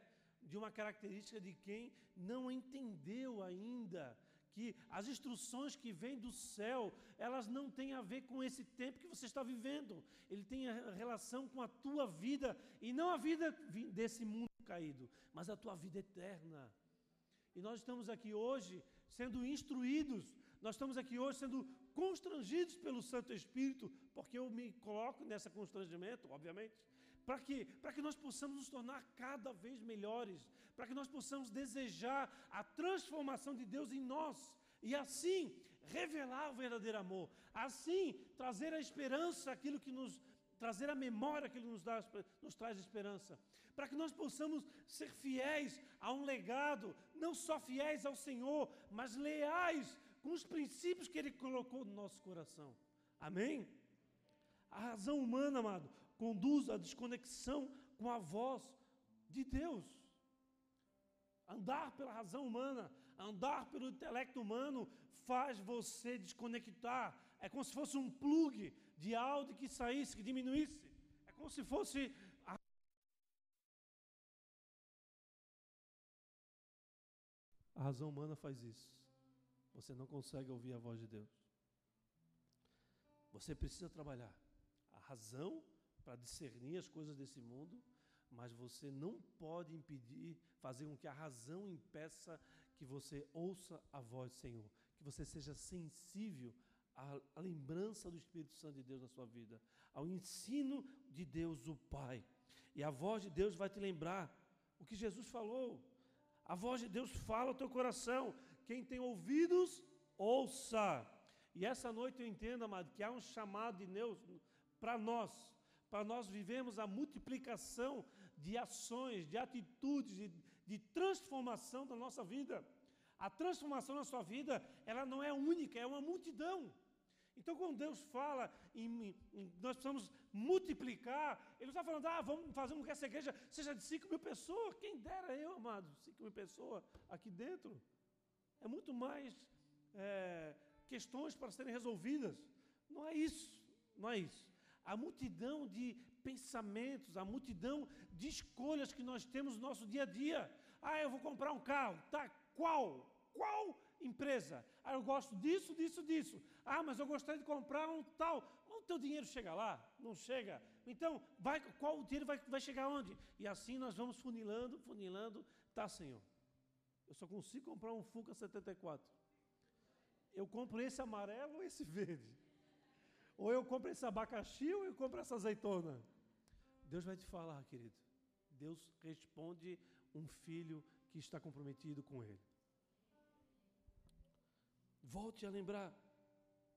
[SPEAKER 1] de uma característica de quem não entendeu ainda que as instruções que vêm do céu, elas não têm a ver com esse tempo que você está vivendo. Ele tem relação com a tua vida e não a vida desse mundo caído, mas a tua vida eterna. E nós estamos aqui hoje sendo instruídos, nós estamos aqui hoje sendo constrangidos pelo Santo Espírito, porque eu me coloco nesse constrangimento, obviamente, para que, para que nós possamos nos tornar cada vez melhores, para que nós possamos desejar a transformação de Deus em nós e assim revelar o verdadeiro amor, assim trazer a esperança, aquilo que nos trazer a memória que nos, dá, nos traz esperança, para que nós possamos ser fiéis a um legado, não só fiéis ao Senhor, mas leais com os princípios que Ele colocou no nosso coração. Amém? A razão humana, amado, conduz à desconexão com a voz de Deus. Andar pela razão humana, andar pelo intelecto humano, faz você desconectar. É como se fosse um plug de áudio que saísse, que diminuísse. É como se fosse. A... a razão humana faz isso. Você não consegue ouvir a voz de Deus. Você precisa trabalhar a razão para discernir as coisas desse mundo, mas você não pode impedir, fazer com que a razão impeça que você ouça a voz do Senhor, que você seja sensível à, à lembrança do Espírito Santo de Deus na sua vida, ao ensino de Deus, o Pai. E a voz de Deus vai te lembrar o que Jesus falou. A voz de Deus fala ao teu coração. Quem tem ouvidos, ouça. E essa noite eu entendo, amado, que há um chamado de Deus para nós, para nós vivemos a multiplicação de ações, de atitudes, de, de transformação da nossa vida. A transformação na sua vida, ela não é única, é uma multidão. Então, quando Deus fala em, em nós precisamos multiplicar, Ele está falando, ah, vamos fazer com que essa igreja seja de 5 mil pessoas. Quem dera eu, amado, 5 mil pessoas aqui dentro. É muito mais é, questões para serem resolvidas. Não é isso, não é isso a multidão de pensamentos, a multidão de escolhas que nós temos no nosso dia a dia. Ah, eu vou comprar um carro, tá? Qual? Qual empresa? Ah, eu gosto disso, disso, disso. Ah, mas eu gostaria de comprar um tal. O teu dinheiro chega lá? Não chega. Então, vai, qual o dinheiro vai, vai chegar onde? E assim nós vamos funilando, funilando. Tá, Senhor. Eu só consigo comprar um Fuca 74. Eu compro esse amarelo ou esse verde? Ou eu compro esse abacaxi ou eu compro essa azeitona. Deus vai te falar, querido. Deus responde um filho que está comprometido com Ele. Volte a lembrar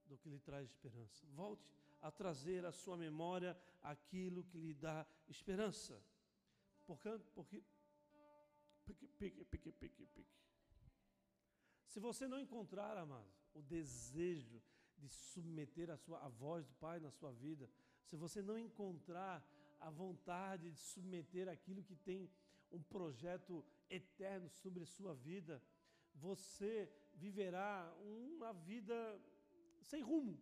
[SPEAKER 1] do que lhe traz esperança. Volte a trazer à sua memória aquilo que lhe dá esperança. Porque, porque pique, pique, pique, pique, pique. Se você não encontrar, amado, o desejo de submeter a, sua, a voz do Pai na sua vida, se você não encontrar a vontade de submeter aquilo que tem um projeto eterno sobre a sua vida, você viverá uma vida sem rumo.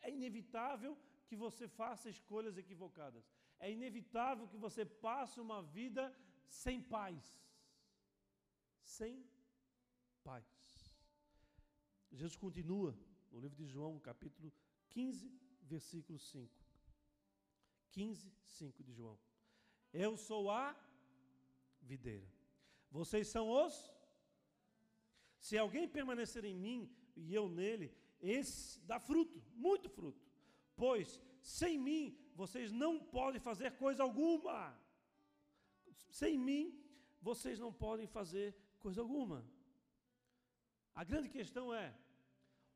[SPEAKER 1] É inevitável que você faça escolhas equivocadas. É inevitável que você passe uma vida sem paz. Sem paz. Jesus continua no livro de João, capítulo 15, versículo 5. 15, 5 de João. Eu sou a videira. Vocês são os. Se alguém permanecer em mim e eu nele, esse dá fruto, muito fruto. Pois sem mim vocês não podem fazer coisa alguma. Sem mim vocês não podem fazer coisa alguma. A grande questão é: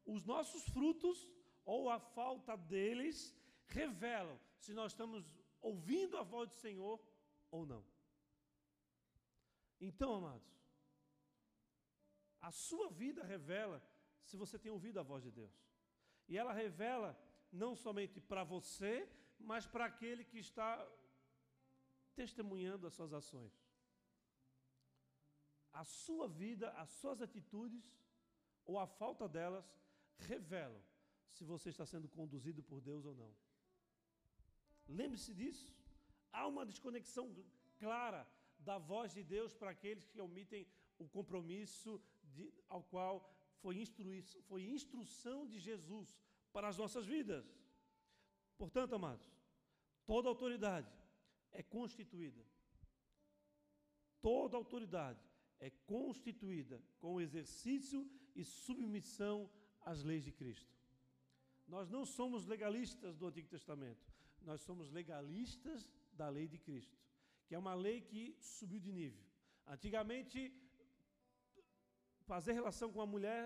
[SPEAKER 1] os nossos frutos ou a falta deles revelam se nós estamos ouvindo a voz do Senhor ou não. Então, amados, a sua vida revela se você tem ouvido a voz de Deus. E ela revela não somente para você, mas para aquele que está testemunhando as suas ações. A sua vida, as suas atitudes, ou a falta delas, revelam se você está sendo conduzido por Deus ou não. Lembre-se disso. Há uma desconexão clara da voz de Deus para aqueles que omitem o compromisso de, ao qual foi, foi instrução de Jesus para as nossas vidas. Portanto, amados, toda autoridade é constituída. Toda autoridade é constituída com o exercício e submissão às leis de Cristo. Nós não somos legalistas do Antigo Testamento, nós somos legalistas da lei de Cristo, que é uma lei que subiu de nível. Antigamente, fazer relação com a mulher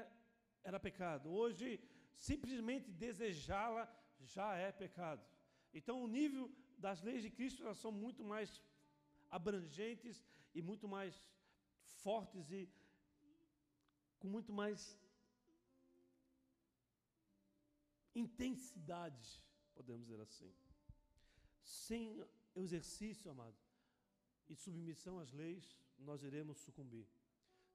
[SPEAKER 1] era pecado. Hoje, simplesmente desejá-la já é pecado. Então, o nível das leis de Cristo elas são muito mais abrangentes e muito mais fortes e com muito mais intensidade, podemos dizer assim. Sem exercício, amado, e submissão às leis, nós iremos sucumbir.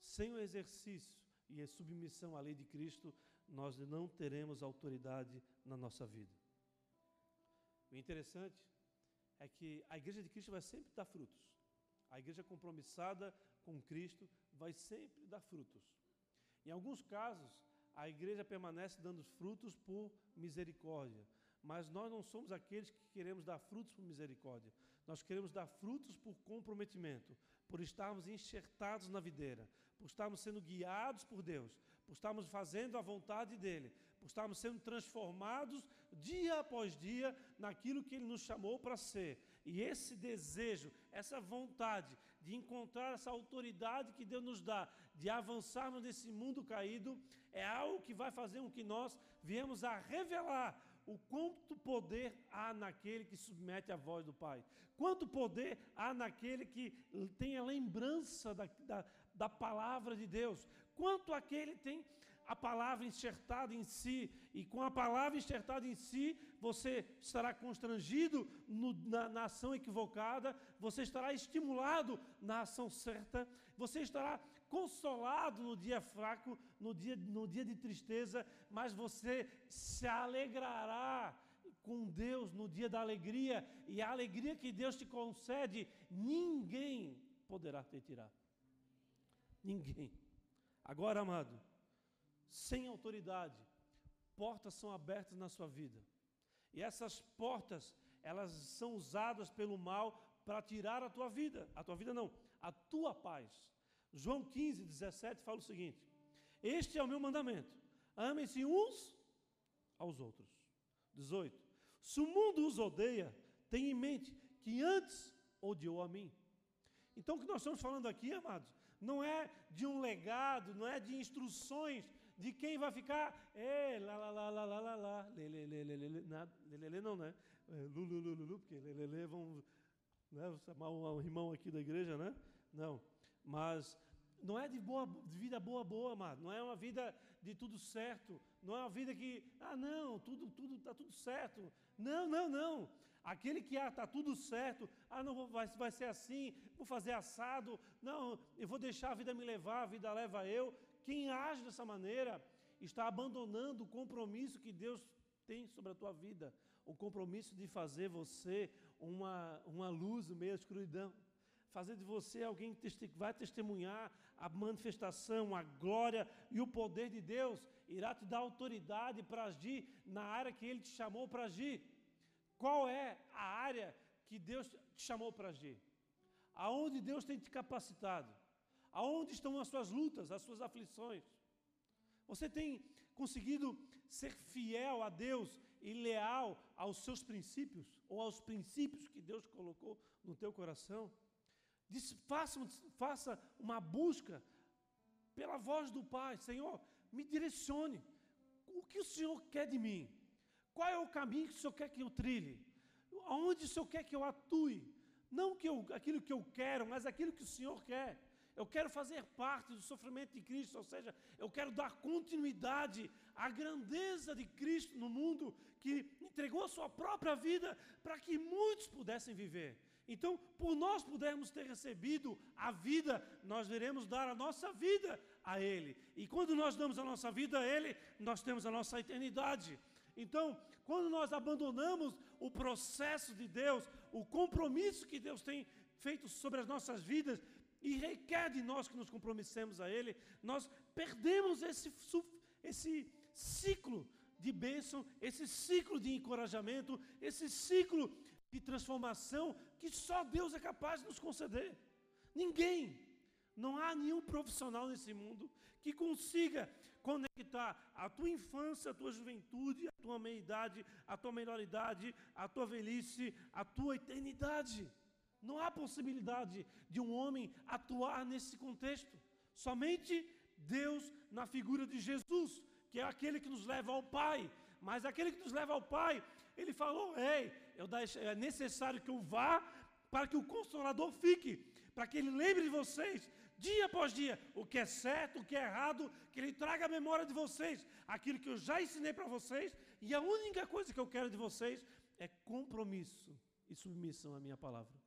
[SPEAKER 1] Sem o exercício e a submissão à lei de Cristo, nós não teremos autoridade na nossa vida. O interessante é que a igreja de Cristo vai sempre dar frutos. A igreja compromissada com Cristo vai sempre dar frutos. Em alguns casos, a igreja permanece dando frutos por misericórdia, mas nós não somos aqueles que queremos dar frutos por misericórdia. Nós queremos dar frutos por comprometimento, por estarmos enxertados na videira, por estarmos sendo guiados por Deus, por estarmos fazendo a vontade dEle, por estarmos sendo transformados dia após dia naquilo que Ele nos chamou para ser. E esse desejo, essa vontade de encontrar essa autoridade que Deus nos dá, de avançarmos nesse mundo caído, é algo que vai fazer com que nós viemos a revelar o quanto poder há naquele que submete à voz do Pai. Quanto poder há naquele que tem a lembrança da, da, da palavra de Deus. Quanto aquele tem a palavra enxertada em si, e com a palavra enxertada em si, você estará constrangido no, na, na, ação equivocada, você estará estimulado na ação certa, você estará consolado no dia fraco, no dia, no dia de tristeza, mas você se alegrará com Deus no dia da alegria, e a alegria que Deus te concede, ninguém poderá te tirar. Ninguém. Agora, amado, sem autoridade, portas são abertas na sua vida. E essas portas, elas são usadas pelo mal para tirar a tua vida. A tua vida não, a tua paz. João 15, 17 fala o seguinte: Este é o meu mandamento: amem-se uns aos outros. 18. Se o mundo os odeia, tenha em mente que antes odiou a mim. Então, o que nós estamos falando aqui, amados, não é de um legado, não é de instruções de quem vai ficar, é, lá, lá, lá, lá, lá, lá, lá, lê, lê, lê, lê, lê, lê, nada, lê, lê, lê não, né? Lulu, lulu, lulu, porque vão, né, chamar um, irmão aqui da igreja, né? Não, mas não é de, boa, de vida boa, boa, amado, não é uma vida de tudo certo, não é uma vida que, ah, não, tudo, tudo, tá tudo certo. Não, não, não. Aquele que ah, está tudo certo, ah, não vai, vai ser assim, vou fazer assado, não, eu vou deixar a vida me levar, a vida leva eu. Quem age dessa maneira está abandonando o compromisso que Deus tem sobre a tua vida, o compromisso de fazer você uma, uma luz no meio da escuridão, fazer de você alguém que vai testemunhar a manifestação, a glória e o poder de Deus, irá te dar autoridade para agir na área que Ele te chamou para agir. Qual é a área que Deus te chamou para agir? Aonde Deus tem te capacitado? Aonde estão as suas lutas, as suas aflições? Você tem conseguido ser fiel a Deus e leal aos seus princípios ou aos princípios que Deus colocou no teu coração? Faça, faça uma busca pela voz do Pai. Senhor, me direcione. O que o Senhor quer de mim? Qual é o caminho que o Senhor quer que eu trilhe? Aonde o Senhor quer que eu atue? Não que eu, aquilo que eu quero, mas aquilo que o Senhor quer. Eu quero fazer parte do sofrimento de Cristo, ou seja, eu quero dar continuidade à grandeza de Cristo no mundo, que entregou a sua própria vida para que muitos pudessem viver. Então, por nós pudermos ter recebido a vida, nós veremos dar a nossa vida a Ele. E quando nós damos a nossa vida a Ele, nós temos a nossa eternidade. Então, quando nós abandonamos o processo de Deus, o compromisso que Deus tem feito sobre as nossas vidas, e requer de nós que nos compromissemos a Ele, nós perdemos esse, esse ciclo de bênção, esse ciclo de encorajamento, esse ciclo de transformação que só Deus é capaz de nos conceder. Ninguém. Não há nenhum profissional nesse mundo que consiga conectar a tua infância, a tua juventude, a tua meia-idade, a tua melhor-idade, a tua velhice, a tua eternidade. Não há possibilidade de um homem atuar nesse contexto. Somente Deus na figura de Jesus, que é aquele que nos leva ao Pai. Mas aquele que nos leva ao Pai, ele falou: Ei, é necessário que eu vá para que o Consolador fique, para que ele lembre de vocês dia após dia, o que é certo, o que é errado, que Ele traga a memória de vocês, aquilo que eu já ensinei para vocês, e a única coisa que eu quero de vocês é compromisso e submissão à minha palavra.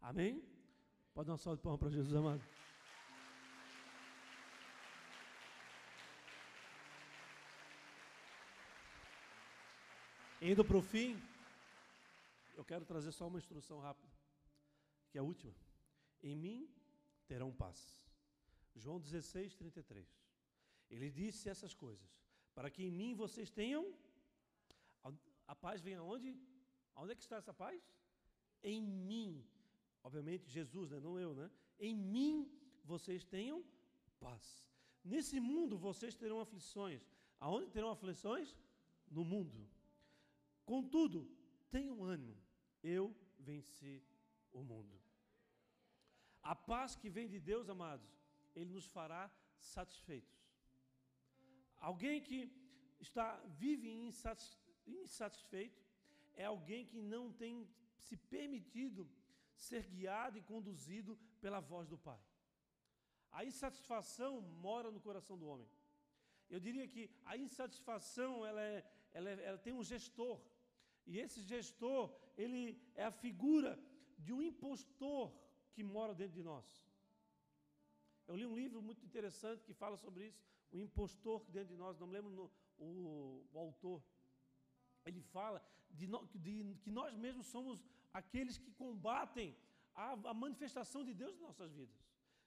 [SPEAKER 1] Amém? Pode dar um salve de palmas para Jesus, amado. Indo para o fim, eu quero trazer só uma instrução rápida, que é a última. Em mim terão paz. João 16, 33. Ele disse essas coisas, para que em mim vocês tenham. A paz vem aonde? Aonde é que está essa paz? Em mim. Obviamente, Jesus, né? não eu, né? Em mim vocês tenham paz. Nesse mundo vocês terão aflições. Aonde terão aflições? No mundo. Contudo, tenham ânimo. Eu venci o mundo. A paz que vem de Deus, amados, Ele nos fará satisfeitos. Alguém que está vive insatisfeito é alguém que não tem se permitido ser guiado e conduzido pela voz do Pai. A insatisfação mora no coração do homem. Eu diria que a insatisfação ela, é, ela, é, ela tem um gestor e esse gestor ele é a figura de um impostor que mora dentro de nós. Eu li um livro muito interessante que fala sobre isso, o impostor que dentro de nós, não me lembro no, o, o, autor. Ele fala de, no, de, que nós mesmos somos aqueles que combatem a, a manifestação de Deus em nossas vidas.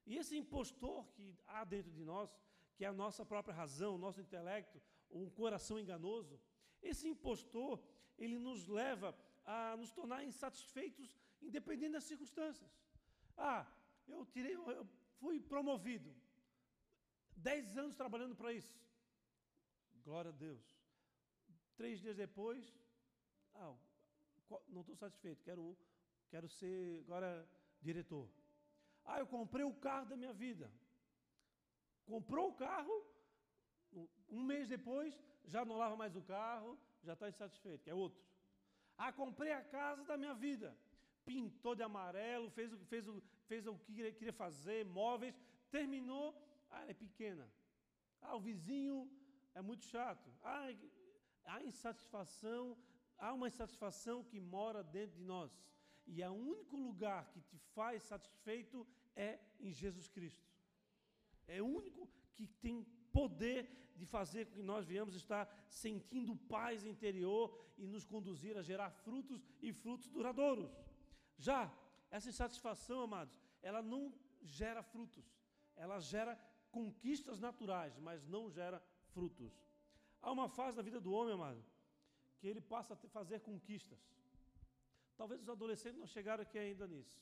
[SPEAKER 1] E esse impostor que há dentro de nós, que é a nossa própria razão, o nosso intelecto, um coração enganoso, esse impostor, ele nos leva a nos tornar insatisfeitos independente das circunstâncias. Ah, eu tirei, eu fui promovido. Dez anos trabalhando para isso. Glória a Deus. Três dias depois, ah, não estou satisfeito, quero, quero ser agora diretor. Ah, eu comprei o carro da minha vida. Comprou o carro, um mês depois, já não lava mais o carro, já está insatisfeito, que é outro. Ah, comprei a casa da minha vida pintou de amarelo, fez, fez, fez o que queria fazer, móveis, terminou, ah, ela é pequena. Ah, o vizinho é muito chato. Ah, há insatisfação, há uma insatisfação que mora dentro de nós. E é o único lugar que te faz satisfeito é em Jesus Cristo. É o único que tem poder de fazer com que nós venhamos estar sentindo paz interior e nos conduzir a gerar frutos e frutos duradouros. Já essa insatisfação, amados, ela não gera frutos. Ela gera conquistas naturais, mas não gera frutos. Há uma fase da vida do homem, amado, que ele passa a fazer conquistas. Talvez os adolescentes não chegaram aqui ainda nisso,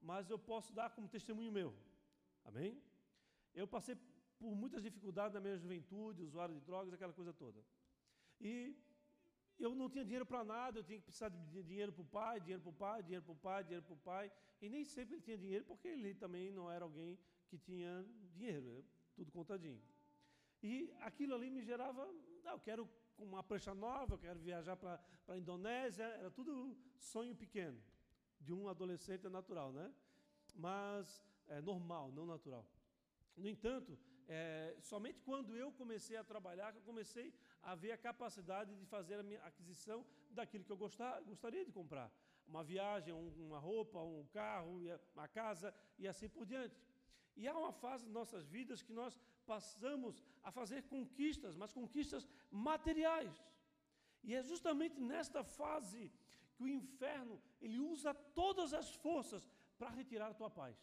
[SPEAKER 1] mas eu posso dar como testemunho meu. Amém? Eu passei por muitas dificuldades na minha juventude, usuário de drogas, aquela coisa toda. E eu não tinha dinheiro para nada, eu tinha que precisar de dinheiro para o pai, dinheiro para o pai, dinheiro para o pai, dinheiro para o pai. E nem sempre ele tinha dinheiro, porque ele também não era alguém que tinha dinheiro, tudo contadinho. E aquilo ali me gerava, ah, eu quero uma prancha nova, eu quero viajar para a Indonésia, era tudo sonho pequeno, de um adolescente natural, né? Mas é normal, não natural. No entanto, é, somente quando eu comecei a trabalhar, que eu comecei a ver a capacidade de fazer a minha aquisição daquilo que eu gostar, gostaria de comprar. Uma viagem, uma roupa, um carro, uma casa e assim por diante. E há uma fase de nossas vidas que nós passamos a fazer conquistas, mas conquistas materiais. E é justamente nesta fase que o inferno ele usa todas as forças para retirar a tua paz.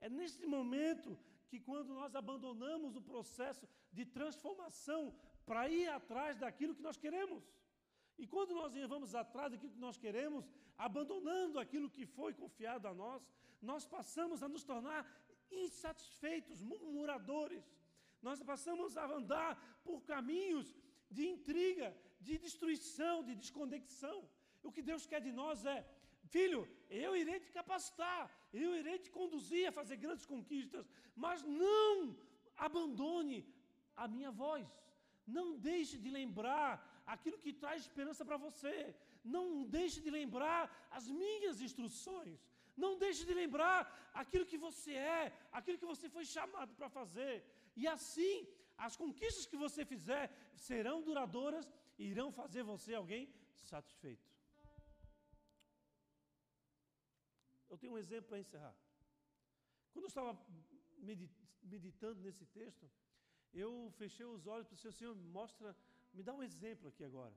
[SPEAKER 1] É nesse momento que quando nós abandonamos o processo de transformação para ir atrás daquilo que nós queremos. E quando nós vamos atrás daquilo que nós queremos, abandonando aquilo que foi confiado a nós, nós passamos a nos tornar insatisfeitos, murmuradores. Nós passamos a andar por caminhos de intriga, de destruição, de desconexão. O que Deus quer de nós é, filho, eu irei te capacitar, eu irei te conduzir a fazer grandes conquistas, mas não abandone a minha voz. Não deixe de lembrar aquilo que traz esperança para você. Não deixe de lembrar as minhas instruções. Não deixe de lembrar aquilo que você é, aquilo que você foi chamado para fazer. E assim, as conquistas que você fizer serão duradouras e irão fazer você alguém satisfeito. Eu tenho um exemplo para encerrar. Quando eu estava meditando nesse texto, eu fechei os olhos para o Senhor, Senhor, mostra, me dá um exemplo aqui agora.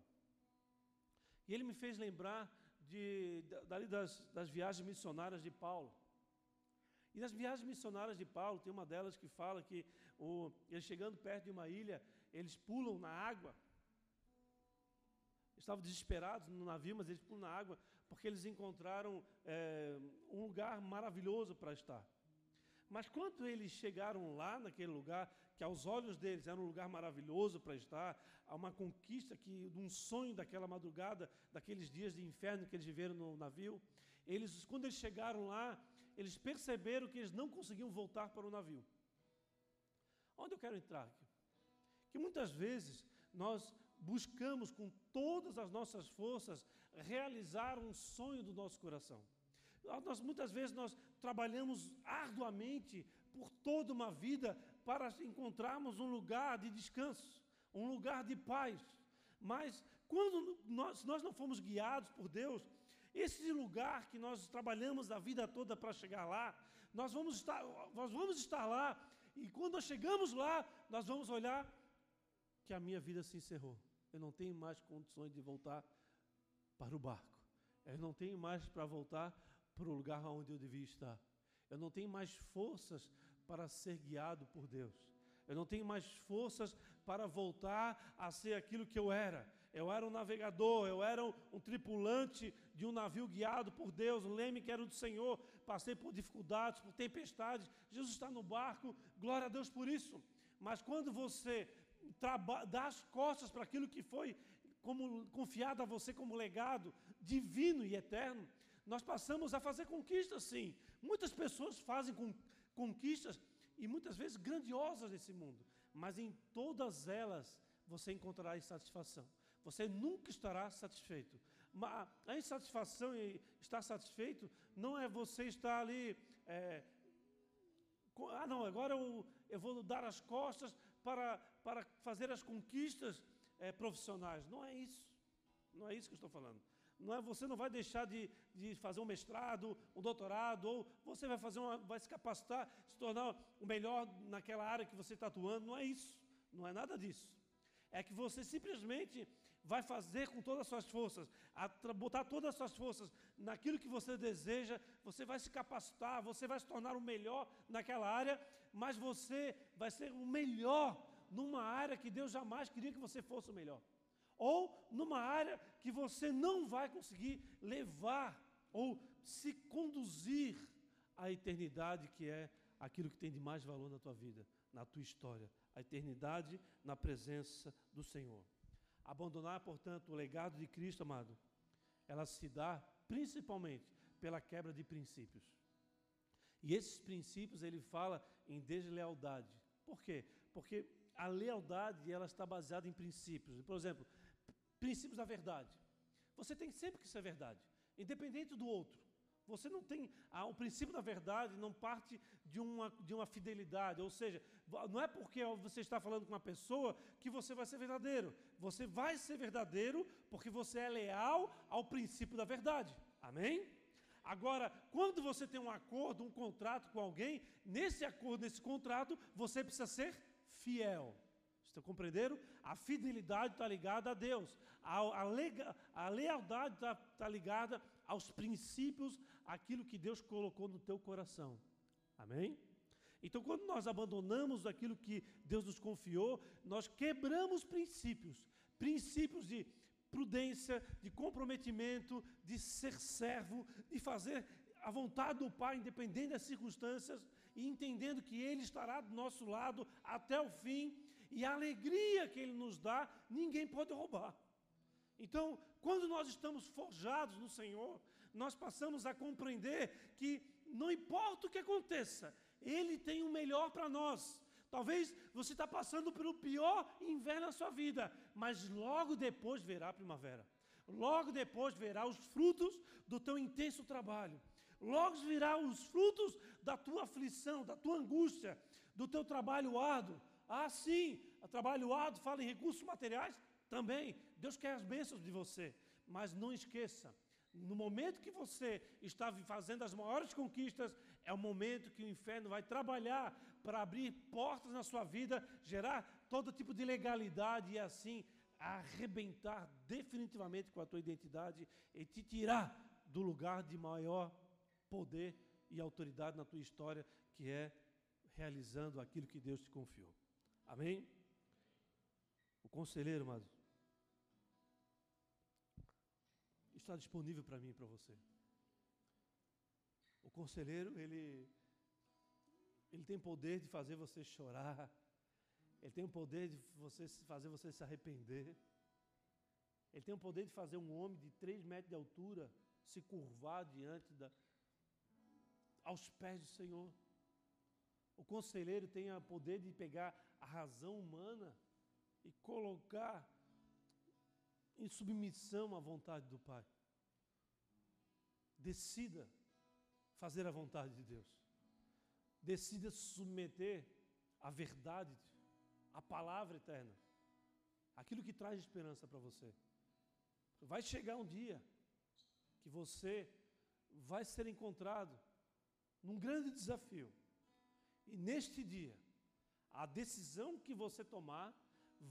[SPEAKER 1] E ele me fez lembrar de, dali das, das viagens missionárias de Paulo. E nas viagens missionárias de Paulo, tem uma delas que fala que o, eles chegando perto de uma ilha, eles pulam na água. Estavam desesperados no navio, mas eles pulam na água porque eles encontraram é, um lugar maravilhoso para estar. Mas quando eles chegaram lá naquele lugar, que aos olhos deles era um lugar maravilhoso para estar, a uma conquista que um sonho daquela madrugada, daqueles dias de inferno que eles viveram no navio, eles quando eles chegaram lá, eles perceberam que eles não conseguiam voltar para o navio. Onde eu quero entrar aqui? Que muitas vezes nós buscamos com todas as nossas forças realizar um sonho do nosso coração. Nós, muitas vezes nós trabalhamos arduamente por toda uma vida para encontrarmos um lugar de descanso, um lugar de paz. Mas quando nós, nós não fomos guiados por Deus, esse lugar que nós trabalhamos a vida toda para chegar lá, nós vamos estar, nós vamos estar lá, e quando nós chegamos lá, nós vamos olhar que a minha vida se encerrou. Eu não tenho mais condições de voltar para o barco. Eu não tenho mais para voltar para o lugar onde eu devia estar. Eu não tenho mais forças para ser guiado por Deus. Eu não tenho mais forças para voltar a ser aquilo que eu era. Eu era um navegador, eu era um, um tripulante de um navio guiado por Deus, um leme que era do Senhor. Passei por dificuldades, por tempestades. Jesus está no barco, glória a Deus por isso. Mas quando você dá as costas para aquilo que foi como confiado a você como legado divino e eterno, nós passamos a fazer conquistas, sim. Muitas pessoas fazem conquistas e muitas vezes grandiosas nesse mundo, mas em todas elas você encontrará insatisfação. Você nunca estará satisfeito. A insatisfação e estar satisfeito não é você estar ali. É, ah, não, agora eu, eu vou dar as costas para, para fazer as conquistas é, profissionais. Não é isso. Não é isso que eu estou falando. Não é, você não vai deixar de, de fazer um mestrado, um doutorado, ou você vai fazer uma, vai se capacitar, se tornar o melhor naquela área que você está atuando. Não é isso. Não é nada disso. É que você simplesmente vai fazer com todas as suas forças, botar todas as suas forças naquilo que você deseja, você vai se capacitar, você vai se tornar o melhor naquela área, mas você vai ser o melhor numa área que Deus jamais queria que você fosse o melhor. Ou numa área que você não vai conseguir levar ou se conduzir à eternidade, que é aquilo que tem de mais valor na tua vida, na tua história. A eternidade na presença do Senhor. Abandonar, portanto, o legado de Cristo, amado, ela se dá principalmente pela quebra de princípios. E esses princípios ele fala em deslealdade. Por quê? Porque a lealdade ela está baseada em princípios. Por exemplo, princípios da verdade. Você tem sempre que ser verdade, independente do outro. Você não tem. Ah, o princípio da verdade não parte de uma, de uma fidelidade. Ou seja, não é porque você está falando com uma pessoa que você vai ser verdadeiro. Você vai ser verdadeiro porque você é leal ao princípio da verdade. Amém? Agora, quando você tem um acordo, um contrato com alguém, nesse acordo, nesse contrato, você precisa ser fiel. Estão compreenderam? A fidelidade está ligada a Deus. A, a, lega, a lealdade está tá ligada aos princípios, aquilo que Deus colocou no teu coração. Amém? Então, quando nós abandonamos aquilo que Deus nos confiou, nós quebramos princípios. Princípios de prudência, de comprometimento, de ser servo, de fazer a vontade do Pai, independente das circunstâncias, e entendendo que Ele estará do nosso lado até o fim, e a alegria que Ele nos dá, ninguém pode roubar. Então, quando nós estamos forjados no Senhor, nós passamos a compreender que não importa o que aconteça, Ele tem o melhor para nós. Talvez você está passando pelo pior inverno da sua vida, mas logo depois verá a primavera. Logo depois verá os frutos do teu intenso trabalho. Logo virá os frutos da tua aflição, da tua angústia, do teu trabalho árduo. Ah, sim, trabalho árduo fala em recursos materiais também. Deus quer as bênçãos de você. Mas não esqueça, no momento que você está fazendo as maiores conquistas, é o momento que o inferno vai trabalhar para abrir portas na sua vida, gerar todo tipo de legalidade e assim arrebentar definitivamente com a tua identidade e te tirar do lugar de maior poder e autoridade na tua história, que é realizando aquilo que Deus te confiou. Amém? O conselheiro, amado, está disponível para mim e para você. O conselheiro, ele, ele tem poder de fazer você chorar, ele tem o poder de você, fazer você se arrepender, ele tem o poder de fazer um homem de três metros de altura se curvar diante da, aos pés do Senhor. O conselheiro tem o poder de pegar a razão humana e colocar em submissão à vontade do Pai. Decida fazer a vontade de Deus. Decida se submeter à verdade, à palavra eterna. Aquilo que traz esperança para você. Vai chegar um dia que você vai ser encontrado num grande desafio. E neste dia, a decisão que você tomar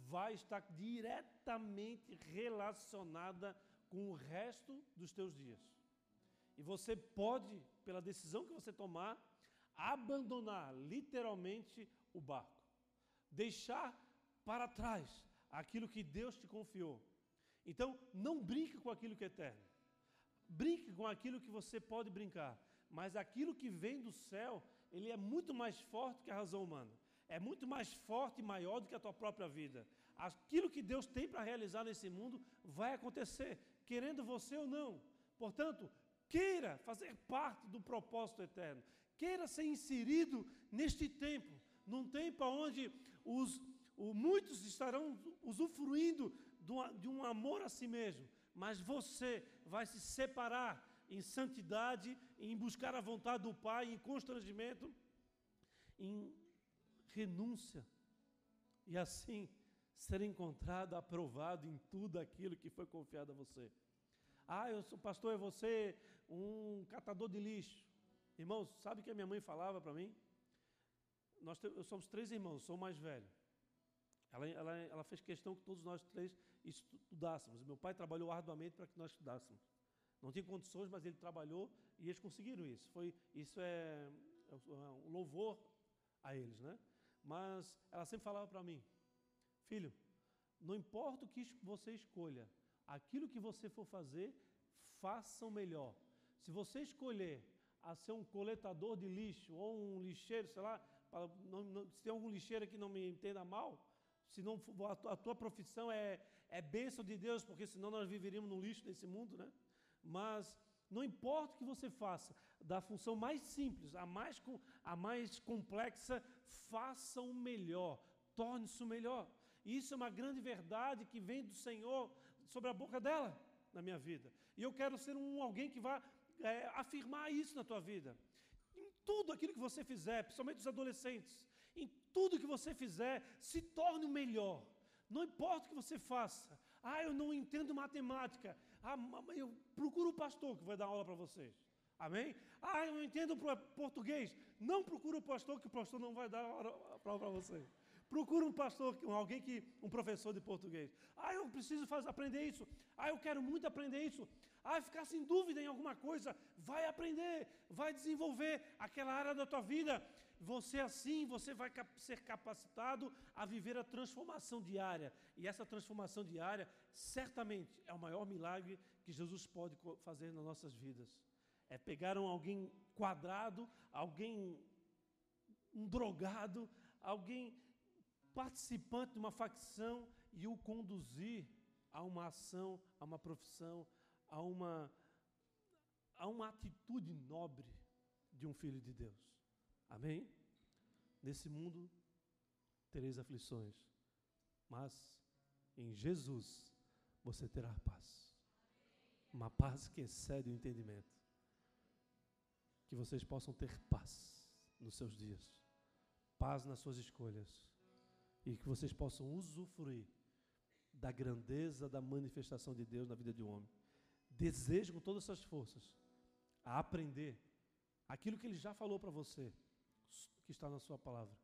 [SPEAKER 1] vai estar diretamente relacionada com o resto dos teus dias. E você pode, pela decisão que você tomar, abandonar literalmente o barco. Deixar para trás aquilo que Deus te confiou. Então, não brinque com aquilo que é eterno. Brinque com aquilo que você pode brincar. Mas aquilo que vem do céu, ele é muito mais forte que a razão humana é muito mais forte e maior do que a tua própria vida. Aquilo que Deus tem para realizar nesse mundo vai acontecer, querendo você ou não. Portanto, queira fazer parte do propósito eterno, queira ser inserido neste tempo, num tempo onde os, o, muitos estarão usufruindo de, de um amor a si mesmo, mas você vai se separar em santidade, em buscar a vontade do Pai, em constrangimento, em renúncia. E assim ser encontrado, aprovado em tudo aquilo que foi confiado a você. Ah, eu sou pastor, é você um catador de lixo. Irmãos, sabe o que a minha mãe falava para mim? Nós somos três irmãos, sou o mais velho. Ela, ela, ela fez questão que todos nós três estudássemos. Meu pai trabalhou arduamente para que nós estudássemos. Não tinha condições, mas ele trabalhou e eles conseguiram isso. Foi, isso é, é um louvor a eles, né? Mas ela sempre falava para mim: Filho, não importa o que você escolha, aquilo que você for fazer, faça o melhor. Se você escolher a ser um coletador de lixo ou um lixeiro, sei lá, não, não, se tem algum lixeiro que não me entenda mal, se não a, a tua profissão é, é bênção de Deus, porque senão nós viveríamos no lixo desse mundo, né? Mas não importa o que você faça, da função mais simples à mais, a mais complexa, faça o melhor, torne-se o melhor. E isso é uma grande verdade que vem do Senhor sobre a boca dela na minha vida. E eu quero ser um alguém que vá é, afirmar isso na tua vida. Em tudo aquilo que você fizer, principalmente os adolescentes, em tudo que você fizer, se torne o melhor. Não importa o que você faça. Ah, eu não entendo matemática. Ah, eu procuro o pastor que vai dar aula para vocês. Amém? Ah, eu entendo português. Não procure o pastor, que o pastor não vai dar aula para você. Procura um pastor, alguém que, um professor de português. Ah, eu preciso fazer, aprender isso. Ah, eu quero muito aprender isso. Ah, ficar sem dúvida em alguma coisa. Vai aprender, vai desenvolver aquela área da tua vida. Você assim, você vai ser capacitado a viver a transformação diária. E essa transformação diária, certamente, é o maior milagre que Jesus pode fazer nas nossas vidas. É pegar um alguém quadrado, alguém um drogado, alguém participante de uma facção e o conduzir a uma ação, a uma profissão, a uma, a uma atitude nobre de um filho de Deus. Amém? Nesse mundo tereis aflições, mas em Jesus você terá paz. Uma paz que excede o entendimento. Que vocês possam ter paz nos seus dias, paz nas suas escolhas e que vocês possam usufruir da grandeza da manifestação de Deus na vida de um homem. Desejo com todas as suas forças a aprender aquilo que ele já falou para você, que está na sua palavra.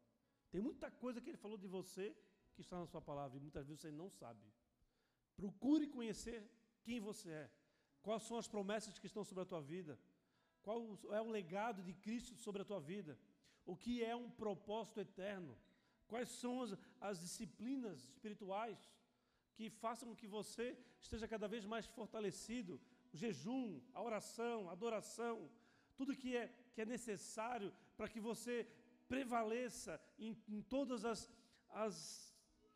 [SPEAKER 1] Tem muita coisa que ele falou de você que está na sua palavra e muitas vezes você não sabe. Procure conhecer quem você é, quais são as promessas que estão sobre a tua vida, qual é o legado de Cristo sobre a tua vida, o que é um propósito eterno. Quais são as, as disciplinas espirituais que façam com que você esteja cada vez mais fortalecido? O jejum, a oração, a adoração, tudo que é, que é necessário para que você prevaleça em, em todas as, as,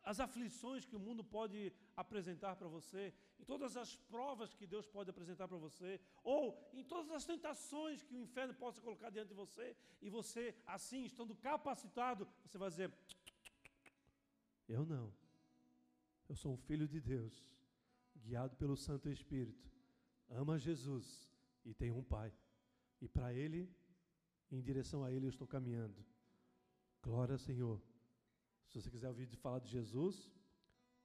[SPEAKER 1] as aflições que o mundo pode apresentar para você, em todas as provas que Deus pode apresentar para você, ou em todas as tentações que o inferno possa colocar diante de você, e você, assim, estando capacitado, você vai dizer: eu não. Eu sou um filho de Deus, guiado pelo Santo Espírito. Ama Jesus e tem um Pai. E para Ele, em direção a Ele, eu estou caminhando. Glória Senhor. Se você quiser ouvir falar de Jesus,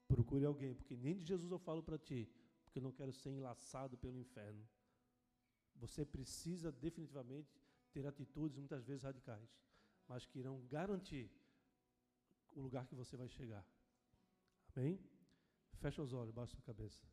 [SPEAKER 1] procure alguém, porque nem de Jesus eu falo para ti, porque eu não quero ser enlaçado pelo inferno. Você precisa definitivamente ter atitudes muitas vezes radicais, mas que irão garantir o lugar que você vai chegar. Amém? Fecha os olhos, baixa a cabeça.